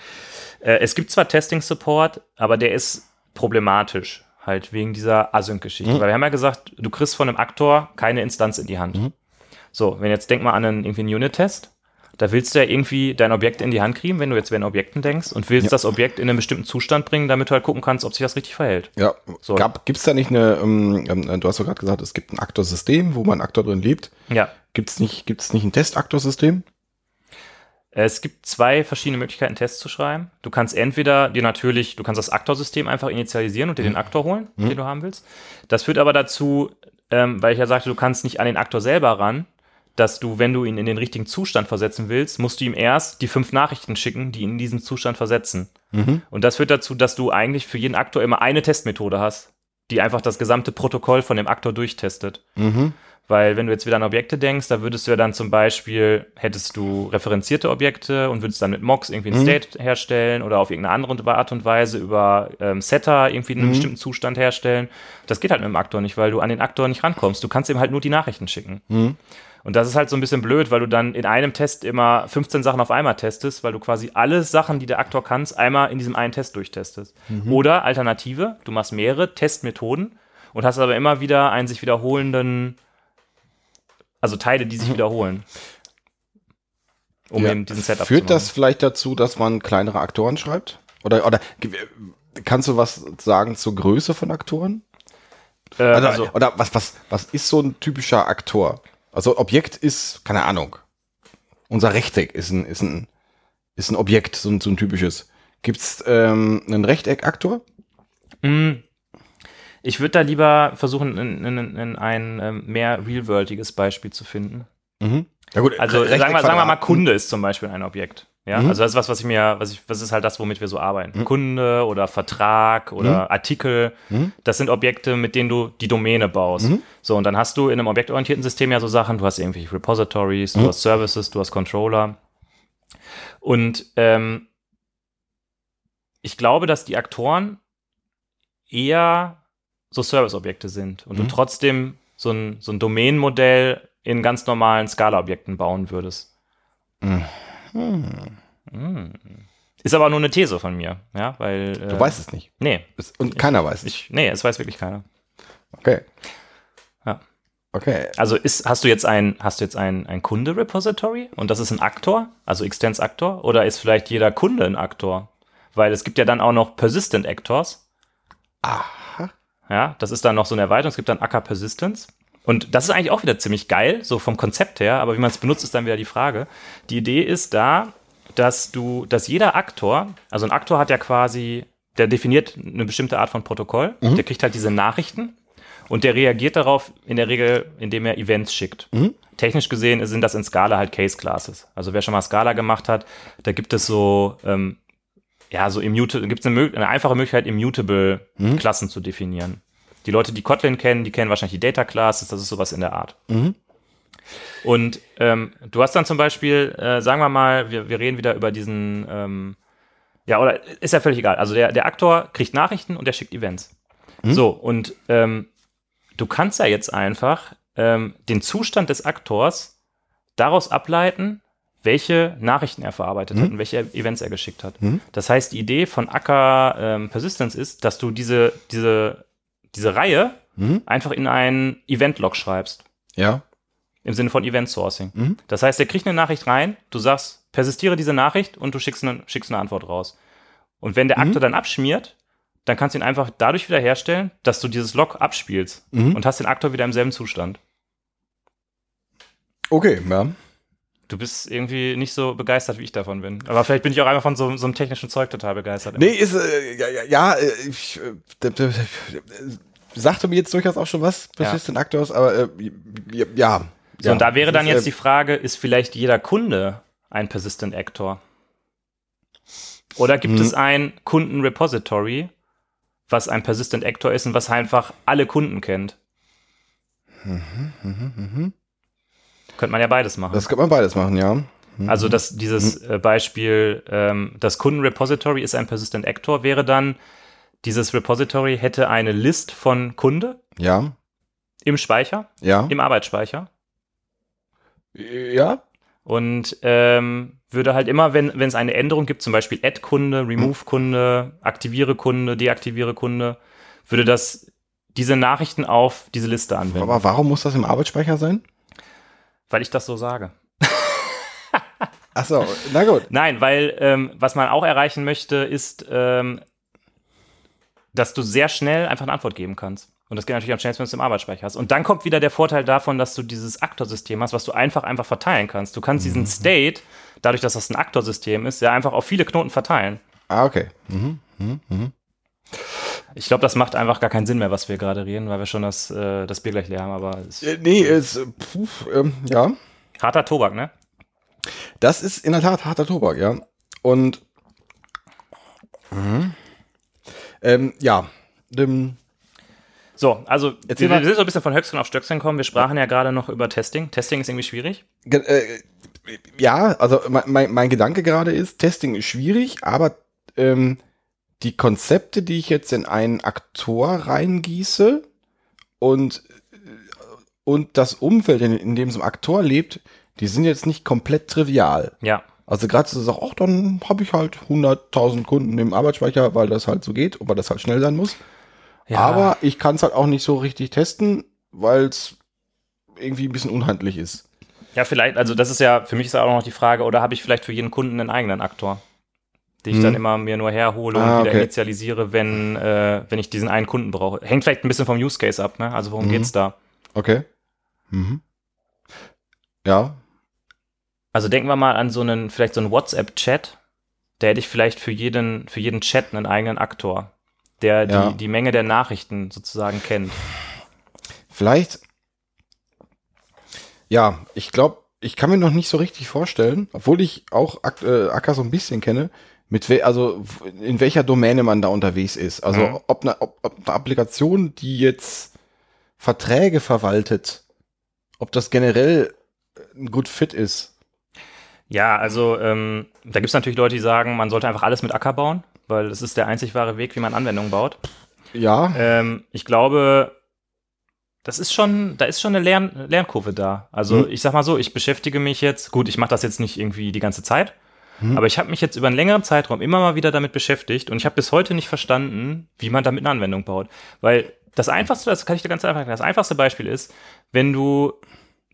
A: Äh, es gibt zwar Testing-Support, aber der ist problematisch, halt wegen dieser Async-Geschichte.
B: Mhm.
A: Weil wir haben ja gesagt, du kriegst von einem Aktor keine Instanz in die Hand.
B: Mhm.
A: So, wenn jetzt denk mal an einen, irgendwie einen Unit-Test, da willst du ja irgendwie dein Objekt in die Hand kriegen, wenn du jetzt den Objekten denkst und willst
B: Ja.
A: das Objekt in einen bestimmten Zustand bringen, damit du halt gucken kannst, ob sich das richtig verhält.
B: Ja,
A: So.
B: Gab, gibt's da nicht eine, ähm, ähm, du hast doch gerade gesagt, es gibt ein Aktorsystem, wo man Aktor drin lebt.
A: Ja.
B: Gibt's nicht, gibt's nicht ein Testaktorsystem?
A: Es gibt zwei verschiedene Möglichkeiten, Tests zu schreiben. Du kannst entweder dir natürlich, du kannst das Aktorsystem einfach initialisieren und dir den Aktor holen, den du haben willst. Das führt aber dazu, ähm, weil ich ja sagte, du kannst nicht an den Aktor selber ran, dass du, wenn du ihn in den richtigen Zustand versetzen willst, musst du ihm erst die fünf Nachrichten schicken, die ihn in diesen Zustand versetzen. Und das führt dazu, dass du eigentlich für jeden Aktor immer eine Testmethode hast, die einfach das gesamte Protokoll von dem Aktor durchtestet.
B: Mhm.
A: Weil wenn du jetzt wieder an Objekte denkst, da würdest du ja dann zum Beispiel, hättest du referenzierte Objekte und würdest dann mit Mocks irgendwie einen State herstellen oder auf irgendeine andere Art und Weise über ähm, Setter irgendwie einen bestimmten Zustand herstellen. Das geht halt mit dem Aktor nicht, weil du an den Aktor nicht rankommst. Du kannst ihm halt nur die Nachrichten schicken. Und das ist halt so ein bisschen blöd, weil du dann in einem Test immer 15 Sachen auf einmal testest, weil du quasi alle Sachen, die der Aktor kannst, einmal in diesem einen Test durchtestest. Oder Alternative, du machst mehrere Testmethoden und hast aber immer wieder einen sich wiederholenden, also Teile, die sich [LAUGHS] wiederholen. Um
B: Ja.
A: eben diesen Setup
B: Führt das vielleicht dazu, dass man kleinere Aktoren schreibt? Oder, oder kannst du was sagen zur Größe von Aktoren?
A: Äh,
B: Also,
A: also,
B: oder was, was, was ist so ein typischer Aktor? Also Objekt ist, keine Ahnung. Unser Rechteck ist ein, ist ein, ist ein Objekt, so ein, so ein typisches. Gibt's ähm, einen Rechteckaktor?
A: mh, ich würde da lieber versuchen, in, in, in ein ähm, mehr realworldiges Beispiel zu finden.
B: Mhm. Ja gut,
A: Also sagen wir, sagen wir mal. Kunde ist zum Beispiel ein Objekt. Ja,
B: Mhm.
A: also das ist was, was ich mir, was ich, was ist halt das, womit wir so arbeiten. Kunde oder Vertrag oder Artikel,
B: Mhm.
A: das sind Objekte, mit denen du die Domäne baust.
B: Mhm.
A: So, und dann hast du in einem objektorientierten System ja so Sachen, du hast irgendwie Repositories,
B: Mhm.
A: du hast Services, du hast Controller. Und ähm, ich glaube, dass die Aktoren eher so Service-Objekte sind und
B: Mhm.
A: du trotzdem so ein, so ein Domänenmodell in ganz normalen Skala-Objekten bauen würdest.
B: Mhm.
A: Mm. Ist aber nur eine These von mir, ja, weil.
B: Du
A: äh,
B: weißt es nicht.
A: Nee,
B: Es, und keiner weiß es.
A: ich, nee, es weiß wirklich keiner.
B: Okay.
A: Ja.
B: Okay.
A: Also ist, hast du jetzt ein, hast du jetzt ein, ein Kunde-Repository und das ist ein Aktor, also Extens-Aktor, oder ist vielleicht jeder Kunde ein Aktor? Weil es gibt ja dann auch noch Persistent Actors.
B: Aha.
A: Ja, das ist dann noch so eine Erweiterung. Es gibt dann Acker Persistence. Und das ist eigentlich auch wieder ziemlich geil, so vom Konzept her, aber wie man es benutzt, ist dann wieder die Frage. Die Idee ist da, dass du, dass jeder Aktor, also ein Aktor hat ja quasi, der definiert eine bestimmte Art von Protokoll, der kriegt halt diese Nachrichten und der reagiert darauf in der Regel, indem er Events schickt. Technisch gesehen sind das in Scala halt Case Classes. Also wer schon mal Scala gemacht hat, da gibt es so ähm, ja, so immutable, gibt es eine, eine einfache Möglichkeit, immutable Klassen zu definieren. Die Leute, die Kotlin kennen, die kennen wahrscheinlich die Data Classes, das ist sowas in der Art. Und ähm, du hast dann zum Beispiel, äh, sagen wir mal, wir, wir reden wieder über diesen, ähm, ja, oder ist ja völlig egal. Also der, der Aktor kriegt Nachrichten und der schickt Events. So, und ähm, du kannst ja jetzt einfach ähm, den Zustand des Aktors daraus ableiten, welche Nachrichten er verarbeitet hat und welche Events er geschickt hat. Das heißt, die Idee von Acker ähm, Persistence ist, dass du diese, diese, diese Reihe einfach in einen Event-Log schreibst.
B: Ja.
A: Im Sinne von Event Sourcing. Das heißt, er kriegt eine Nachricht rein, du sagst, persistiere diese Nachricht und du schickst eine, schickst eine Antwort raus. Und wenn der Aktor dann abschmiert, dann kannst du ihn einfach dadurch wiederherstellen, dass du dieses Log abspielst und hast den Aktor wieder im selben Zustand.
B: Okay, ja.
A: Du bist irgendwie nicht so begeistert, wie ich davon bin. Aber vielleicht bin ich auch einfach von so, so einem technischen Zeug total begeistert.
B: Nee, ist, äh, ja, ja, ja, äh, ich, äh, d- sagte mir jetzt durchaus auch schon was, Persistent Actors, aber äh, ja, ja.
A: So, und da wäre dann jetzt
B: äh,
A: die Frage, ist vielleicht jeder Kunde ein Persistent Actor? Oder gibt es ein Kundenrepository, was ein Persistent Actor ist und was einfach alle Kunden kennt? Könnte man ja beides machen.
B: Das könnte man beides machen, ja.
A: also das, dieses äh, Beispiel, ähm, das Kundenrepository ist ein Persistent Actor, wäre dann, dieses Repository hätte eine List von Kunde
B: Ja,
A: im Speicher,
B: ja.
A: im Arbeitsspeicher.
B: Ja,
A: Und ähm, würde halt immer, wenn wenn es eine Änderung gibt, zum Beispiel Add-Kunde, Remove-Kunde, aktiviere Kunde, deaktiviere Kunde, würde das diese Nachrichten auf diese Liste anwenden.
B: aber warum muss das im Arbeitsspeicher sein?
A: Weil ich das so sage.
B: Ach so, na gut.
A: Nein, weil ähm, was man auch erreichen möchte, ist, ähm, dass du sehr schnell einfach eine Antwort geben kannst. Und das geht natürlich am schnellsten, wenn du es im Arbeitsspeicher hast. Und dann kommt wieder der Vorteil davon, dass du dieses Aktorsystem hast, was du einfach einfach verteilen kannst. Du kannst diesen State, dadurch, dass das ein Aktorsystem ist, ja einfach auf viele Knoten verteilen.
B: Ah, okay.
A: Ich glaube, das macht einfach gar keinen Sinn mehr, was wir gerade reden, weil wir schon das, äh, das Bier gleich leer haben. Aber es ist
B: Äh, nee, ist, äh, puh, ähm, ja.
A: harter Tobak, ne?
B: Das ist in der Tat harter Tobak, ja. Und mhm. ähm, ja, ähm,
A: So, also wir,
B: Erzähl
A: wir
B: mal.
A: sind so ein bisschen von Höchstgen auf Stöckchen gekommen. Wir sprachen ja gerade noch über Testing. Testing ist irgendwie schwierig.
B: ge- äh, ja, also mein, mein, mein Gedanke gerade ist, Testing ist schwierig, aber ähm, die Konzepte, die ich jetzt in einen Aktor reingieße und, und das Umfeld, in, in dem so ein Aktor lebt, die sind jetzt nicht komplett trivial.
A: Ja.
B: Also gerade zu sagen, ach, dann habe ich halt 100.000 Kunden im Arbeitsspeicher, weil das halt so geht und weil das halt schnell sein muss.
A: ja.
B: Aber ich kann es halt auch nicht so richtig testen, weil es irgendwie ein bisschen unhandlich ist.
A: Ja, vielleicht, also das ist ja, für mich ist auch noch die Frage, oder habe ich vielleicht für jeden Kunden einen eigenen Aktor, den ich
B: Hm.
A: dann immer mir nur herhole und
B: Ah,
A: wieder
B: okay.
A: initialisiere, wenn, äh, wenn ich diesen einen Kunden brauche. Hängt vielleicht ein bisschen vom Use Case ab, ne? Also worum
B: Mhm.
A: geht's da?
B: Okay. Mhm. Ja.
A: Also denken wir mal an so einen, vielleicht so einen WhatsApp-Chat, da hätte ich vielleicht für jeden, für jeden Chat einen eigenen Aktor, der die,
B: Ja.
A: die Menge der Nachrichten sozusagen kennt.
B: Vielleicht. Ja, ich glaube, ich kann mir noch nicht so richtig vorstellen, obwohl ich auch Ak äh, Acker so ein bisschen kenne, mit we also in welcher Domäne man da unterwegs ist. Also
A: Mhm.
B: ob, eine, ob, ob eine Applikation, die jetzt Verträge verwaltet, ob das generell äh, ein gut fit ist.
A: Ja, also ähm, da gibt es natürlich Leute, die sagen, man sollte einfach alles mit Acker bauen, weil das ist der einzig wahre Weg, wie man Anwendungen baut.
B: Ja,
A: Ähm, ich glaube, das ist schon, da ist schon eine Lern Lernkurve da. Also
B: Mhm.
A: ich sag mal so, ich beschäftige mich jetzt, gut, ich mache das jetzt nicht irgendwie die ganze Zeit,
B: Mhm.
A: aber ich habe mich jetzt über einen längeren Zeitraum immer mal wieder damit beschäftigt und ich habe bis heute nicht verstanden, wie man damit eine Anwendung baut. Weil das einfachste, das kann ich dir ganz einfach sagen, das einfachste Beispiel ist, wenn du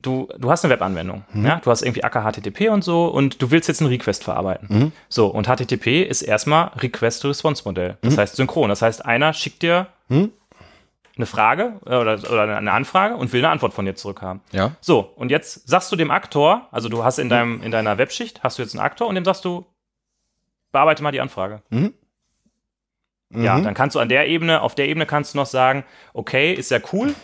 A: Du, du hast eine Webanwendung,
B: Mhm.
A: ja, du hast irgendwie Acker HTTP und so und du willst jetzt einen Request verarbeiten.
B: Mhm.
A: So, und HTTP ist erstmal Request-to-Response-Modell. Das heißt synchron. Das heißt, einer schickt dir
B: Mhm.
A: Eine Frage äh, oder, oder eine Anfrage und will eine Antwort von dir zurückhaben.
B: ja.
A: So, und jetzt sagst du dem Aktor, also du hast in, deinem, in deiner Webschicht, hast du jetzt einen Aktor und dem sagst du, bearbeite mal die Anfrage. Ja,
B: Mhm.
A: dann kannst du an der Ebene, auf der Ebene kannst du noch sagen, okay, ist ja cool.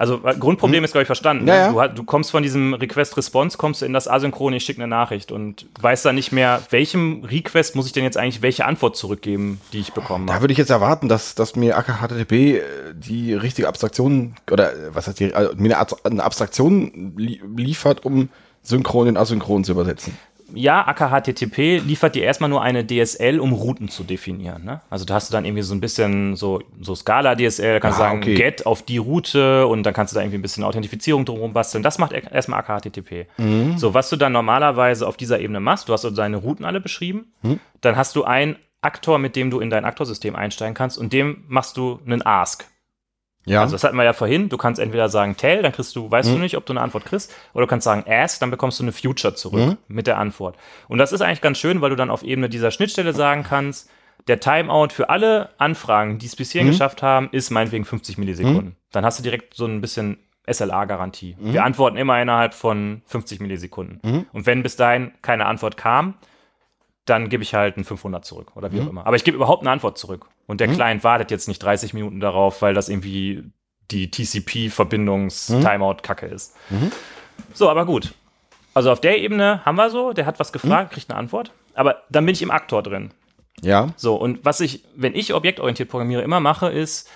A: Also äh, Grundproblem ist, glaube ich, verstanden.
B: Ja,
A: ne?
B: ja.
A: Du, du kommst von diesem Request-Response, kommst du in das Asynchrone, ich schicke eine Nachricht und weißt dann nicht mehr, welchem Request muss ich denn jetzt eigentlich welche Antwort zurückgeben, die ich bekommen
B: Da
A: habe.
B: würde ich jetzt erwarten, dass, dass mir AKHTTP äh, die richtige Abstraktion oder äh, was heißt die, also mir eine, Abstraktion li liefert, um synchron in asynchron zu übersetzen.
A: Ja, AKHTTP liefert dir erstmal nur eine DSL, um Routen zu definieren. Ne? Also da hast du dann irgendwie so ein bisschen so, so Skala-DSL, da kannst du
B: Ah,
A: sagen,
B: okay.
A: get auf die Route und dann kannst du da irgendwie ein bisschen Authentifizierung drumherum basteln. Das macht er- erstmal AKHTTP.
B: Mhm.
A: So, was du dann normalerweise auf dieser Ebene machst, du hast also deine Routen alle beschrieben,
B: Mhm.
A: dann hast du einen Aktor, mit dem du in dein Aktorsystem einsteigen kannst und dem machst du einen Ask.
B: Ja.
A: Also das hatten wir ja vorhin. Du kannst entweder sagen Tell, dann kriegst du, weißt
B: Mhm.
A: du nicht, ob du eine Antwort kriegst, oder du kannst sagen Ask, dann bekommst du eine Future zurück
B: Mhm.
A: mit der Antwort. Und das ist eigentlich ganz schön, weil du dann auf Ebene dieser Schnittstelle sagen kannst, der Timeout für alle Anfragen, die es bis
B: Mhm.
A: hierhin geschafft haben, ist meinetwegen 50 Millisekunden. Dann hast du direkt so ein bisschen SLA-Garantie.
B: Mhm.
A: Wir antworten immer innerhalb von 50 Millisekunden. Und wenn bis dahin keine Antwort kam, dann gebe ich halt ein 500 zurück oder wie
B: Mhm.
A: auch immer. Aber ich gebe überhaupt eine Antwort zurück. Und der Client wartet jetzt nicht 30 Minuten darauf, weil das irgendwie die TCP-Verbindungs-Timeout-Kacke ist. So, aber gut. Also auf der Ebene haben wir so, der hat was gefragt, kriegt eine Antwort. Aber dann bin ich im Aktor drin.
B: ja.
A: So, und was ich, wenn ich objektorientiert programmiere, immer mache, ist,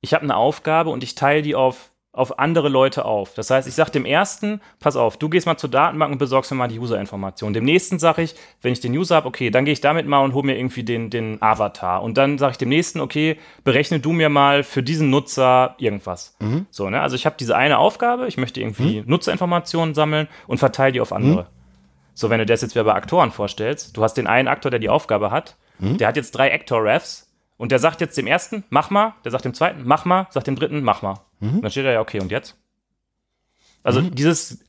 A: ich habe eine Aufgabe und ich teile die auf, auf andere Leute auf. Das heißt, ich sage dem ersten, pass auf, du gehst mal zur Datenbank und besorgst mir mal die User-Information. Dem nächsten sage ich, wenn ich den User habe, okay, dann gehe ich damit mal und hole mir irgendwie den, den Avatar. Und dann sage ich dem nächsten, okay, berechne du mir mal für diesen Nutzer irgendwas. So, ne? Also ich habe diese eine Aufgabe, ich möchte irgendwie Nutzerinformationen sammeln und verteile die auf andere. So, wenn du das jetzt wieder bei Aktoren vorstellst, du hast den einen Aktor, der die Aufgabe hat, der hat jetzt drei Actor-Refs und der sagt jetzt dem ersten, mach mal, der sagt dem zweiten, mach mal, sagt dem dritten, mach mal. Dann steht er ja, okay, und jetzt? Also dieses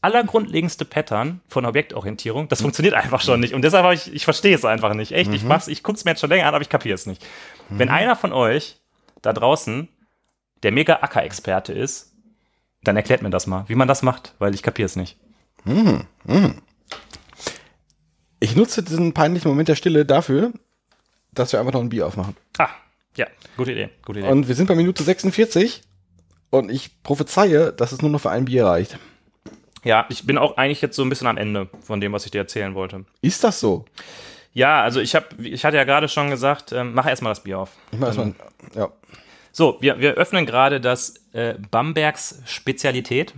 A: allergrundlegendste Pattern von Objektorientierung, das funktioniert einfach schon nicht. Und deshalb habe ich, ich verstehe es einfach nicht. Echt, ich mach's, ich guck's mir jetzt schon länger an, aber ich kapiere es nicht. Wenn einer von euch da draußen der mega Acker-Experte ist, dann erklärt mir das mal, wie man das macht, weil ich kapiere es nicht.
B: Ich nutze diesen peinlichen Moment der Stille dafür, dass wir einfach noch ein Bier aufmachen.
A: Ah, ja, gute Idee, gute Idee.
B: Und wir sind bei Minute 46 und ich prophezeie, dass es nur noch für ein Bier reicht.
A: ja, ich bin auch eigentlich jetzt so ein bisschen am Ende von dem, was ich dir erzählen wollte.
B: Ist das so?
A: Ja, also ich habe, ich hatte ja gerade schon gesagt, ähm, mach erstmal das Bier auf.
B: Ich mach erstmal, ja.
A: So, wir, wir öffnen gerade das äh, Bambergs Spezialität.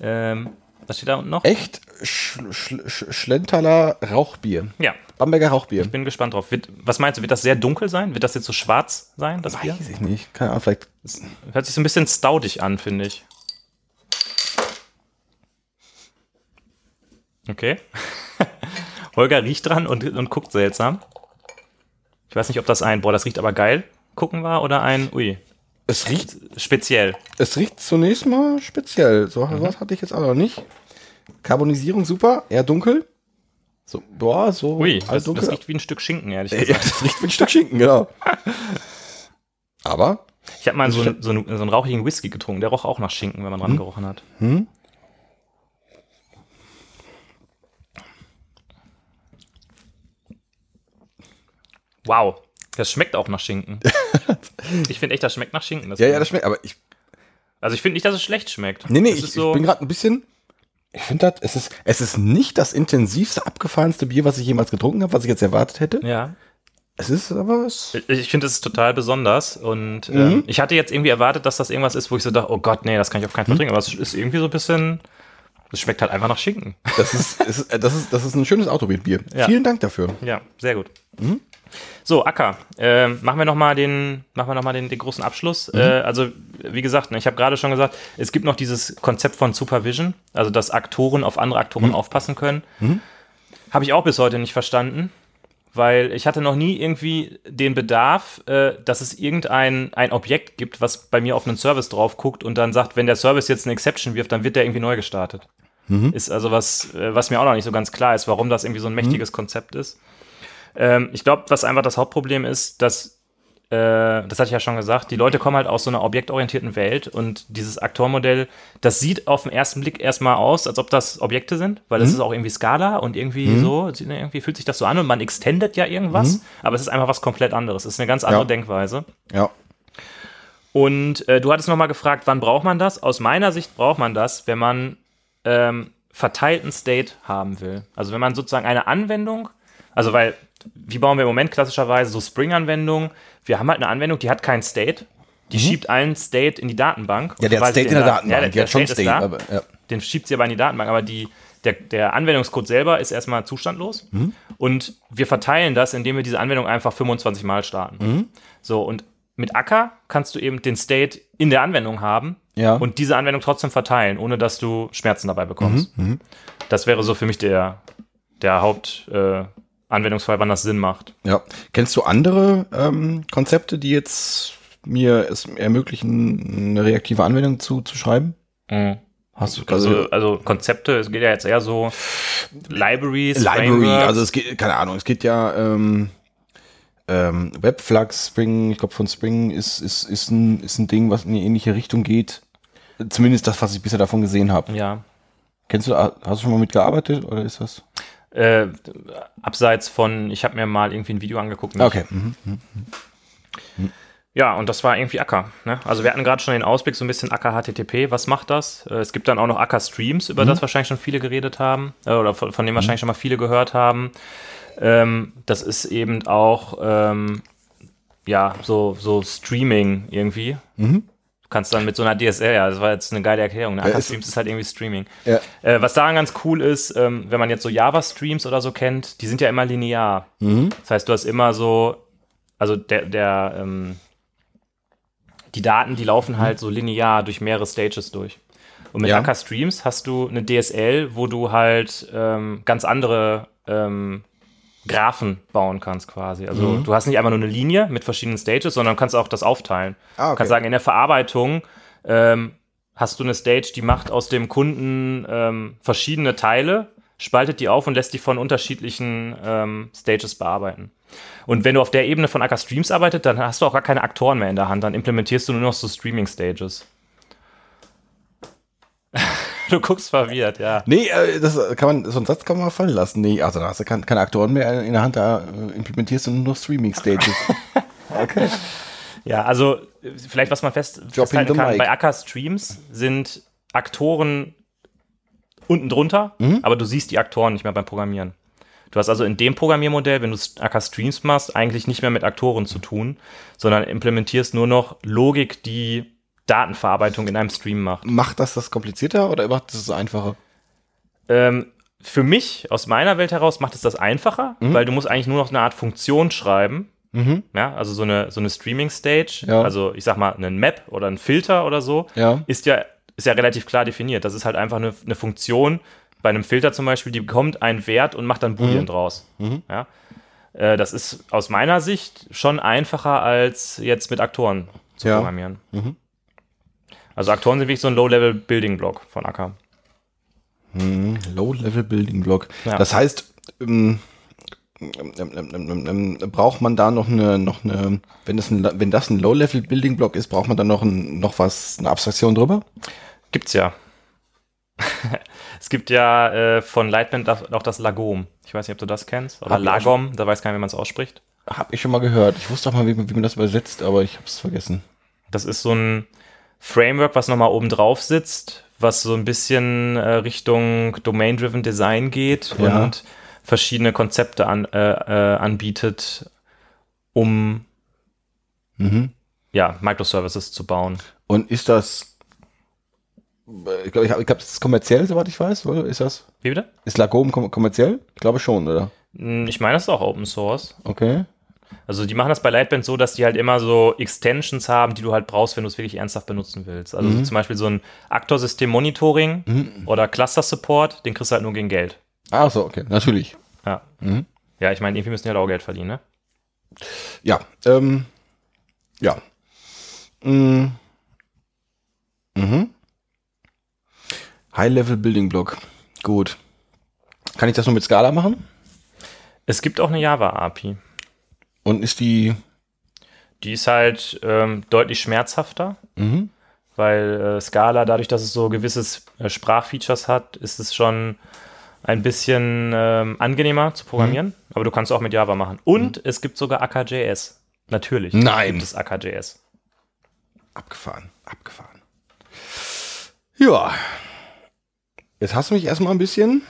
A: Ähm, was steht da unten noch?
B: Echt Sch Sch Sch Schlenterler Rauchbier.
A: Ja,
B: Bamberger Rauchbier.
A: bin gespannt drauf. Wird, was meinst du, wird das sehr dunkel sein? Wird das jetzt so schwarz sein, das Bier?
B: Weiß ich nicht. Keine Ahnung, vielleicht.
A: Hört sich so ein bisschen staudig an, finde ich. Okay. [LAUGHS] Holger riecht dran und, und guckt seltsam. Ich weiß nicht, ob das ein, boah, das riecht aber geil, gucken war oder ein, ui,
B: Es riecht,
A: speziell.
B: es riecht zunächst mal speziell. So
A: Mhm.
B: was hatte ich jetzt auch noch nicht. Carbonisierung super, eher dunkel. So, boah, so
A: Ui, das, das riecht wie ein Stück Schinken, ehrlich
B: ja,
A: gesagt.
B: das riecht wie ein Stück Schinken, genau. Aber
A: Ich habe mal so, einen- so, einen, so einen rauchigen Whisky getrunken, der roch auch nach Schinken, wenn man dran gerochen hat. Wow, das schmeckt auch nach Schinken. ich finde echt, das schmeckt nach Schinken. Das [LAUGHS]
B: ja, ja, das schmeckt. Aber ich,
A: also ich finde nicht, dass es schlecht schmeckt.
B: nee, nee,
A: Das
B: ich,
A: so,
B: ich bin gerade ein bisschen. Ich finde das, es ist, es ist nicht das intensivste, abgefahrenste Bier, was ich jemals getrunken habe, was ich jetzt erwartet hätte.
A: ja.
B: Es ist aber, es,
A: Ich finde, es ist total besonders und
B: Mhm.
A: ähm, ich hatte jetzt irgendwie erwartet, dass das irgendwas ist, wo ich so dachte, oh Gott, nee, das kann ich auf keinen
B: Mhm.
A: Fall trinken. Aber es ist irgendwie so ein bisschen, es schmeckt halt einfach nach Schinken.
B: das ist, ist, das ist, das ist ein schönes Autobier.
A: Ja.
B: Vielen Dank dafür.
A: Ja, sehr gut.
B: Mhm.
A: So, Acker, ähm, machen wir nochmal den, machen wir noch mal den, den großen Abschluss.
B: Mhm.
A: Äh, also, wie gesagt, ne, ich habe gerade schon gesagt, es gibt noch dieses Konzept von Supervision, also dass Aktoren auf andere Aktoren
B: Mhm.
A: aufpassen können. Habe ich auch bis heute nicht verstanden, weil ich hatte noch nie irgendwie den Bedarf, äh, dass es irgendein ein Objekt gibt, was bei mir auf einen Service drauf guckt und dann sagt, wenn der Service jetzt eine Exception wirft, dann wird der irgendwie neu gestartet. Ist also was, äh, was mir auch noch nicht so ganz klar ist, warum das irgendwie so ein mächtiges Konzept ist. Ähm, ich glaube, was einfach das Hauptproblem ist, dass, äh, das hatte ich ja schon gesagt, die Leute kommen halt aus so einer objektorientierten Welt und dieses Aktormodell, das sieht auf den ersten Blick erstmal aus, als ob das Objekte sind, weil es ist auch irgendwie Skala und irgendwie so, sieht- irgendwie fühlt sich das so an und man extendet ja irgendwas, aber es ist einfach was komplett anderes. Es ist eine ganz andere
B: Ja.
A: Denkweise.
B: Ja.
A: Und äh, du hattest nochmal gefragt, wann braucht man das? Aus meiner Sicht braucht man das, wenn man ähm, verteilten State haben will. Also wenn man sozusagen eine Anwendung, also weil, wie bauen wir im Moment klassischerweise so Spring-Anwendungen? Wir haben halt eine Anwendung, die hat keinen State. Die schiebt einen State in die Datenbank.
B: Mhm. Ja, der hat State in der
A: Da-
B: Datenbank.
A: Ja, der, der
B: hat schon
A: State da.
B: aber, ja.
A: Den schiebt sie aber in die Datenbank. Aber die, der, der Anwendungscode selber ist erstmal zustandlos.
B: Mhm.
A: Und wir verteilen das, indem wir diese Anwendung einfach 25 Mal starten.
B: Mhm.
A: So, und mit Acker kannst du eben den State in der Anwendung haben
B: Ja.
A: und diese Anwendung trotzdem verteilen, ohne dass du Schmerzen dabei bekommst.
B: Mhm,
A: Das wäre so für mich der, der Hauptanwendungsfall, äh, Anwendungsfall, wann das Sinn macht.
B: Ja. Kennst du andere ähm, Konzepte, die jetzt mir es ermöglichen, eine reaktive Anwendung zu, zu schreiben? Hast du
A: Also, also Konzepte, es geht ja jetzt eher so Libraries,
B: Library,
A: Frameworks.
B: also es geht, keine Ahnung, es geht ja ähm, ähm, Webflux, Spring, ich glaube von Spring ist, ist, ist, ein, ist ein Ding, was in eine ähnliche Richtung geht. Zumindest das, was ich bisher davon gesehen habe.
A: ja.
B: Kennst du, hast du schon mal mitgearbeitet oder ist das?
A: Äh, abseits von, ich habe mir mal irgendwie ein Video angeguckt. nicht.
B: Okay. Mhm.
A: Ja, und das war irgendwie Acker. Ne? Also wir hatten gerade schon den Ausblick, so ein bisschen Acker HTTP. Was macht das? Äh, es gibt dann auch noch Acker Streams, über das wahrscheinlich schon viele geredet haben äh, oder von, von dem wahrscheinlich schon mal viele gehört haben. Ähm, das ist eben auch ähm, ja so so Streaming irgendwie. Du kannst dann mit so einer DSL, ja, das war jetzt eine geile Erklärung. Ne? Acker
B: ist-
A: Streams ist halt irgendwie Streaming.
B: Ja.
A: Äh, was daran ganz cool ist, ähm, wenn man jetzt so Java-Streams oder so kennt, die sind ja immer linear. Das heißt, du hast immer so, also der, der, ähm, die Daten, die laufen halt so linear durch mehrere Stages durch. Und mit
B: Ja.
A: Acker Streams hast du eine DSL, wo du halt ähm, ganz andere ähm, Graphen bauen kannst quasi. Also
B: Mhm.
A: du hast nicht einfach nur eine Linie mit verschiedenen Stages, sondern kannst auch das aufteilen.
B: Ah, okay.
A: Du kannst sagen, in der Verarbeitung ähm, hast du eine Stage, die macht aus dem Kunden ähm, verschiedene Teile, spaltet die auf und lässt die von unterschiedlichen ähm, Stages bearbeiten. Und wenn du auf der Ebene von Acker Streams arbeitet, dann hast du auch gar keine Aktoren mehr in der Hand, dann implementierst du nur noch so Streaming Stages. Du guckst verwirrt, ja.
B: Nee, äh, das kann man, so einen Satz kann man fallen lassen. Nee, also da hast du kein- keine Aktoren mehr in der Hand, da äh, implementierst du nur noch Streaming-Stages. [LAUGHS] okay.
A: Ja, also äh, vielleicht was man fest, festhalten kann, bei Acker Streams sind Aktoren unten drunter,
B: Mhm.
A: aber du siehst die Aktoren nicht mehr beim Programmieren. Du hast also in dem Programmiermodell, wenn du Acker Streams machst, eigentlich nicht mehr mit Aktoren zu tun, sondern implementierst nur noch Logik, die Datenverarbeitung in einem Stream macht.
B: Macht das das komplizierter oder macht das einfacher?
A: Ähm, für mich, aus meiner Welt heraus, macht es das einfacher,
B: Mhm.
A: weil du musst eigentlich nur noch eine Art Funktion schreiben. Ja, also so eine, so eine Streaming-Stage,
B: Ja.
A: also ich sag mal, einen Map oder ein Filter oder so,
B: Ja.
A: ist ja, ist ja relativ klar definiert. Das ist halt einfach eine, eine Funktion, bei einem Filter zum Beispiel, die bekommt einen Wert und macht dann Boolean draus. Ja? Äh, das ist aus meiner Sicht schon einfacher, als jetzt mit Aktoren zu
B: Ja.
A: programmieren. Also Aktoren sind wirklich so ein Low-Level-Building-Block von Acker.
B: Low-Level Building Block.
A: Ja.
B: Das heißt, ähm, ähm, ähm, braucht man da noch eine, noch eine, wenn das ein, wenn das ein Low-Level Building Block ist, braucht man da noch ein, noch was, eine Abstraktion drüber?
A: Gibt's ja. [LAUGHS] es gibt ja äh, von Lightband auch das Lagom. Ich weiß nicht, ob du das kennst. Oder
B: Hab
A: Lagom, da weiß keiner, wie man es ausspricht.
B: Hab ich schon mal gehört. Ich wusste auch mal, wie, man- wie man das übersetzt, aber ich habe es vergessen.
A: Das ist so ein Framework, was nochmal oben drauf sitzt, was so ein bisschen äh, Richtung Domain-Driven Design geht
B: Ja.
A: und verschiedene Konzepte an, äh, äh, anbietet, um
B: Mhm.
A: ja, Microservices zu bauen.
B: Und ist das, ich glaube, ich, hab- ich glaub, das ist kommerziell, soweit ich weiß, oder? Ist das?
A: Wie bitte?
B: Ist Lagom kom kommerziell? Ich glaube schon, oder?
A: Hm, Ich meine, das ist auch Open Source.
B: Okay.
A: Also die machen das bei Lightband so, dass die halt immer so Extensions haben, die du halt brauchst, wenn du es wirklich ernsthaft benutzen willst. Also so zum Beispiel so ein Aktorsystem Monitoring oder Cluster Support, den kriegst du halt nur gegen Geld.
B: Ah, so, okay. Natürlich.
A: Ja. Ja, ich meine, irgendwie müssen die halt auch Geld verdienen, ne?
B: Ja, ähm, ja. Mm. Mhm. High-Level Building Block. Gut. Kann ich das nur mit Scala machen?
A: Es gibt auch eine Java-API.
B: Und ist die,
A: Die ist halt ähm, deutlich schmerzhafter,
B: mhm.
A: weil äh, Scala, dadurch, dass es so gewisses äh, Sprachfeatures hat, ist es schon ein bisschen ähm, angenehmer zu programmieren. Aber du kannst auch mit Java machen. Und es gibt sogar AKJS. Natürlich
B: Nein.
A: gibt es AKJS.
B: abgefahren, abgefahren. Ja. Jetzt hast du mich erstmal ein bisschen.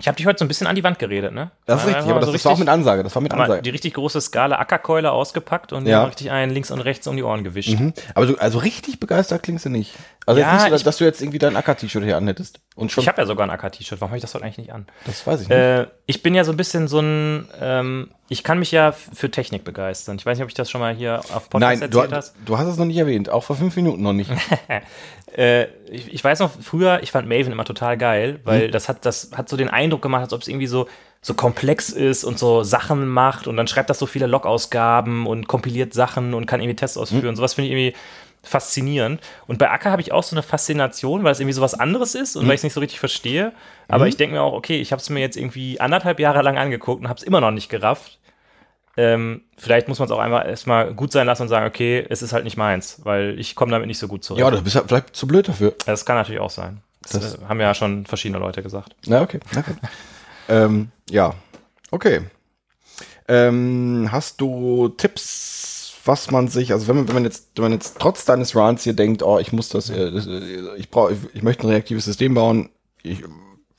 A: Ich habe dich heute so ein bisschen an die Wand geredet, ne?
B: Das ist richtig, aber das,
A: so
B: das war auch mit Ansage. Das war mit Ansage.
A: die richtig große Skala Ackerkeule ausgepackt und
B: Ja.
A: richtig einen links und rechts um die Ohren gewischt.
B: Mhm. Aber du, also richtig begeistert klingst du nicht. Also
A: Ja,
B: jetzt nicht so, dass,
A: ich-
B: dass du jetzt irgendwie dein Acker-T-Shirt hier anhättest. Und schon.
A: Ich habe ja sogar ein Acker-T-Shirt. Warum habe ich das heute eigentlich nicht an?
B: das weiß ich nicht.
A: Äh, ich bin ja so ein bisschen so ein, ähm, ich kann mich ja für Technik begeistern. Ich weiß nicht, ob ich das schon mal hier auf Podcast
B: Nein, du,
A: erzählt hast.
B: du hast es noch nicht erwähnt. Auch vor fünf Minuten noch nicht. [LAUGHS]
A: Äh, ich, ich weiß noch, früher, ich fand Maven immer total geil, weil
B: Mhm.
A: das hat, das hat so den Eindruck gemacht, als ob es irgendwie so, so komplex ist und so Sachen macht und dann schreibt das so viele Log-Ausgaben und kompiliert Sachen und kann irgendwie Tests
B: Mhm.
A: ausführen. Sowas finde ich irgendwie faszinierend. Und bei Acker habe ich auch so eine Faszination, weil es irgendwie so was anderes ist
B: Mhm.
A: und weil ich es nicht so richtig verstehe. Aber ich denke mir auch, okay, ich habe es mir jetzt irgendwie anderthalb Jahre lang angeguckt und habe es immer noch nicht gerafft. Ähm, vielleicht muss man es auch einmal erstmal gut sein lassen und sagen, okay, es ist halt nicht meins, weil ich komme damit nicht so gut zurecht.
B: ja, du bist halt vielleicht zu blöd dafür.
A: Das kann natürlich auch sein. Das,
B: Das-
A: äh, haben ja schon verschiedene Leute gesagt.
B: Na, okay. [LAUGHS] Ähm, ja. Okay. Ähm, hast du Tipps, was man sich, also wenn man, wenn man jetzt, wenn man jetzt trotz deines Runs hier denkt, oh, ich muss das, äh, das äh, ich brauche, ich, ich möchte ein reaktives System bauen, ich,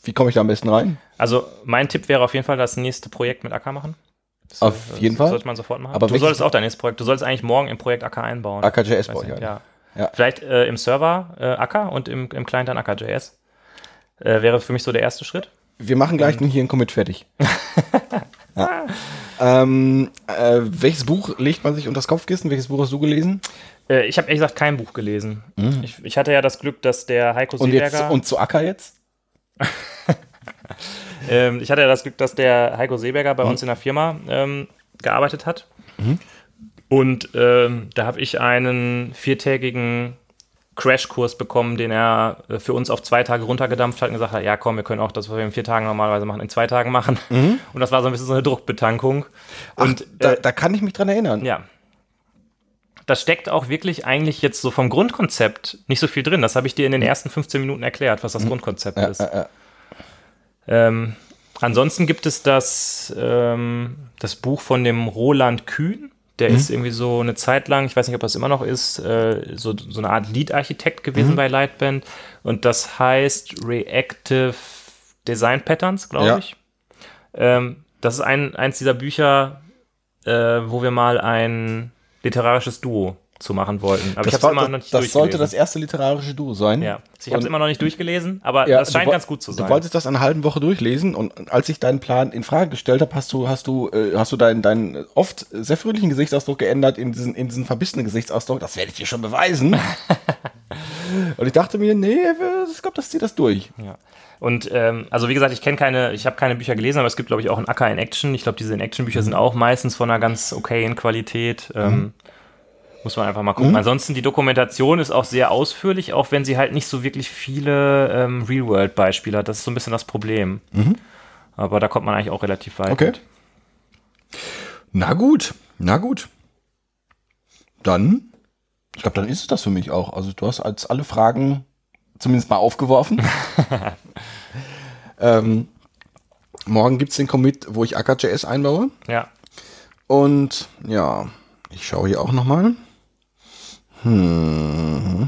B: wie komme ich da am besten rein?
A: Also mein Tipp wäre auf jeden Fall das nächste Projekt mit Acker machen. Das,
B: Auf
A: das
B: jeden Fall.
A: Sollte man sofort machen.
B: Aber
A: du solltest auch dein nächstes Projekt, du solltest eigentlich morgen im Projekt Acker einbauen.
B: AKJS baue ich ein.
A: ja.
B: Ja.
A: Vielleicht äh, im Server äh, Acker und im, im Client dann Acker.js. Äh, wäre für mich so der erste Schritt.
B: Wir machen gleich
A: Mhm.
B: hier ein Commit fertig. [LAUGHS] ja. ähm, äh, welches Buch legt man sich unter das Kopfkissen? Welches Buch hast du gelesen?
A: Äh, ich habe ehrlich gesagt kein Buch gelesen. Ich, ich hatte ja das Glück, dass der Heiko
B: Mhm. Und jetzt
A: Seeberger.
B: und zu Acker jetzt? [LAUGHS]
A: Ähm, ich hatte ja das Glück, dass der Heiko Seeberger
B: Mhm.
A: bei uns in der Firma ähm, gearbeitet hat. Und ähm, da habe ich einen viertägigen Crashkurs bekommen, den er äh, für uns auf zwei Tage runtergedampft hat und gesagt hat, ja komm, wir können auch das, was wir in vier Tagen normalerweise machen, in zwei Tagen machen. Und das war so ein bisschen so eine Druckbetankung. Und
B: Mhm. da,
A: äh,
B: da kann ich mich dran erinnern.
A: ja. Da steckt auch wirklich eigentlich jetzt so vom Grundkonzept nicht so viel drin. Das habe ich dir in den ersten 15 Minuten erklärt, was das Grundkonzept
B: Mhm. Ja,
A: ist.
B: äh, äh.
A: Ähm, ansonsten gibt es das, ähm, das Buch von dem Roland Kühn. Der
B: Mhm.
A: ist irgendwie so eine Zeit lang, ich weiß nicht, ob das immer noch ist, äh, so, so eine Art Lead-Architekt gewesen
B: Mhm.
A: bei Lightband. Und das heißt Reactive Design Patterns, glaube
B: Ja.
A: ich. Ähm, das ist ein, eins dieser Bücher, äh, wo wir mal ein literarisches Duo zu machen wollten. Aber ich
B: Das,
A: habe
B: war,
A: immer noch nicht
B: das sollte das erste literarische Duo sein.
A: ja. Ich habe es immer noch nicht durchgelesen, aber
B: Ja,
A: das scheint ganz gut zu sein.
B: Du wolltest das eine halbe Woche durchlesen und als ich deinen Plan in Frage gestellt habe, hast du, hast du, äh, hast du deinen, deinen oft sehr fröhlichen Gesichtsausdruck geändert in diesen, in diesen verbissenen Gesichtsausdruck. Das werde ich dir schon beweisen. [LAUGHS] und ich dachte mir, nee, ich glaube, das zieht das durch.
A: Ja. Und ähm, also wie gesagt, ich kenne keine, ich habe keine Bücher gelesen, aber es gibt, glaube ich, auch ein Acker in Action. Ich glaube, diese In-Action-Bücher sind auch meistens von einer ganz okayen Qualität. Ähm, muss man einfach mal gucken. Ansonsten, die Dokumentation ist auch sehr ausführlich, auch wenn sie halt nicht so wirklich viele ähm, Real-World-Beispiele hat. Das ist so ein bisschen das Problem. Aber da kommt man eigentlich auch relativ weit.
B: Okay.
A: mit.
B: Na gut, na gut. Dann, ich glaube, dann ist es das für mich auch. Also du hast als alle Fragen zumindest mal aufgeworfen. [LAUGHS] ähm, morgen gibt es den Commit, wo ich AKJS einbaue.
A: Ja.
B: Und ja, ich schaue hier auch nochmal. Hm.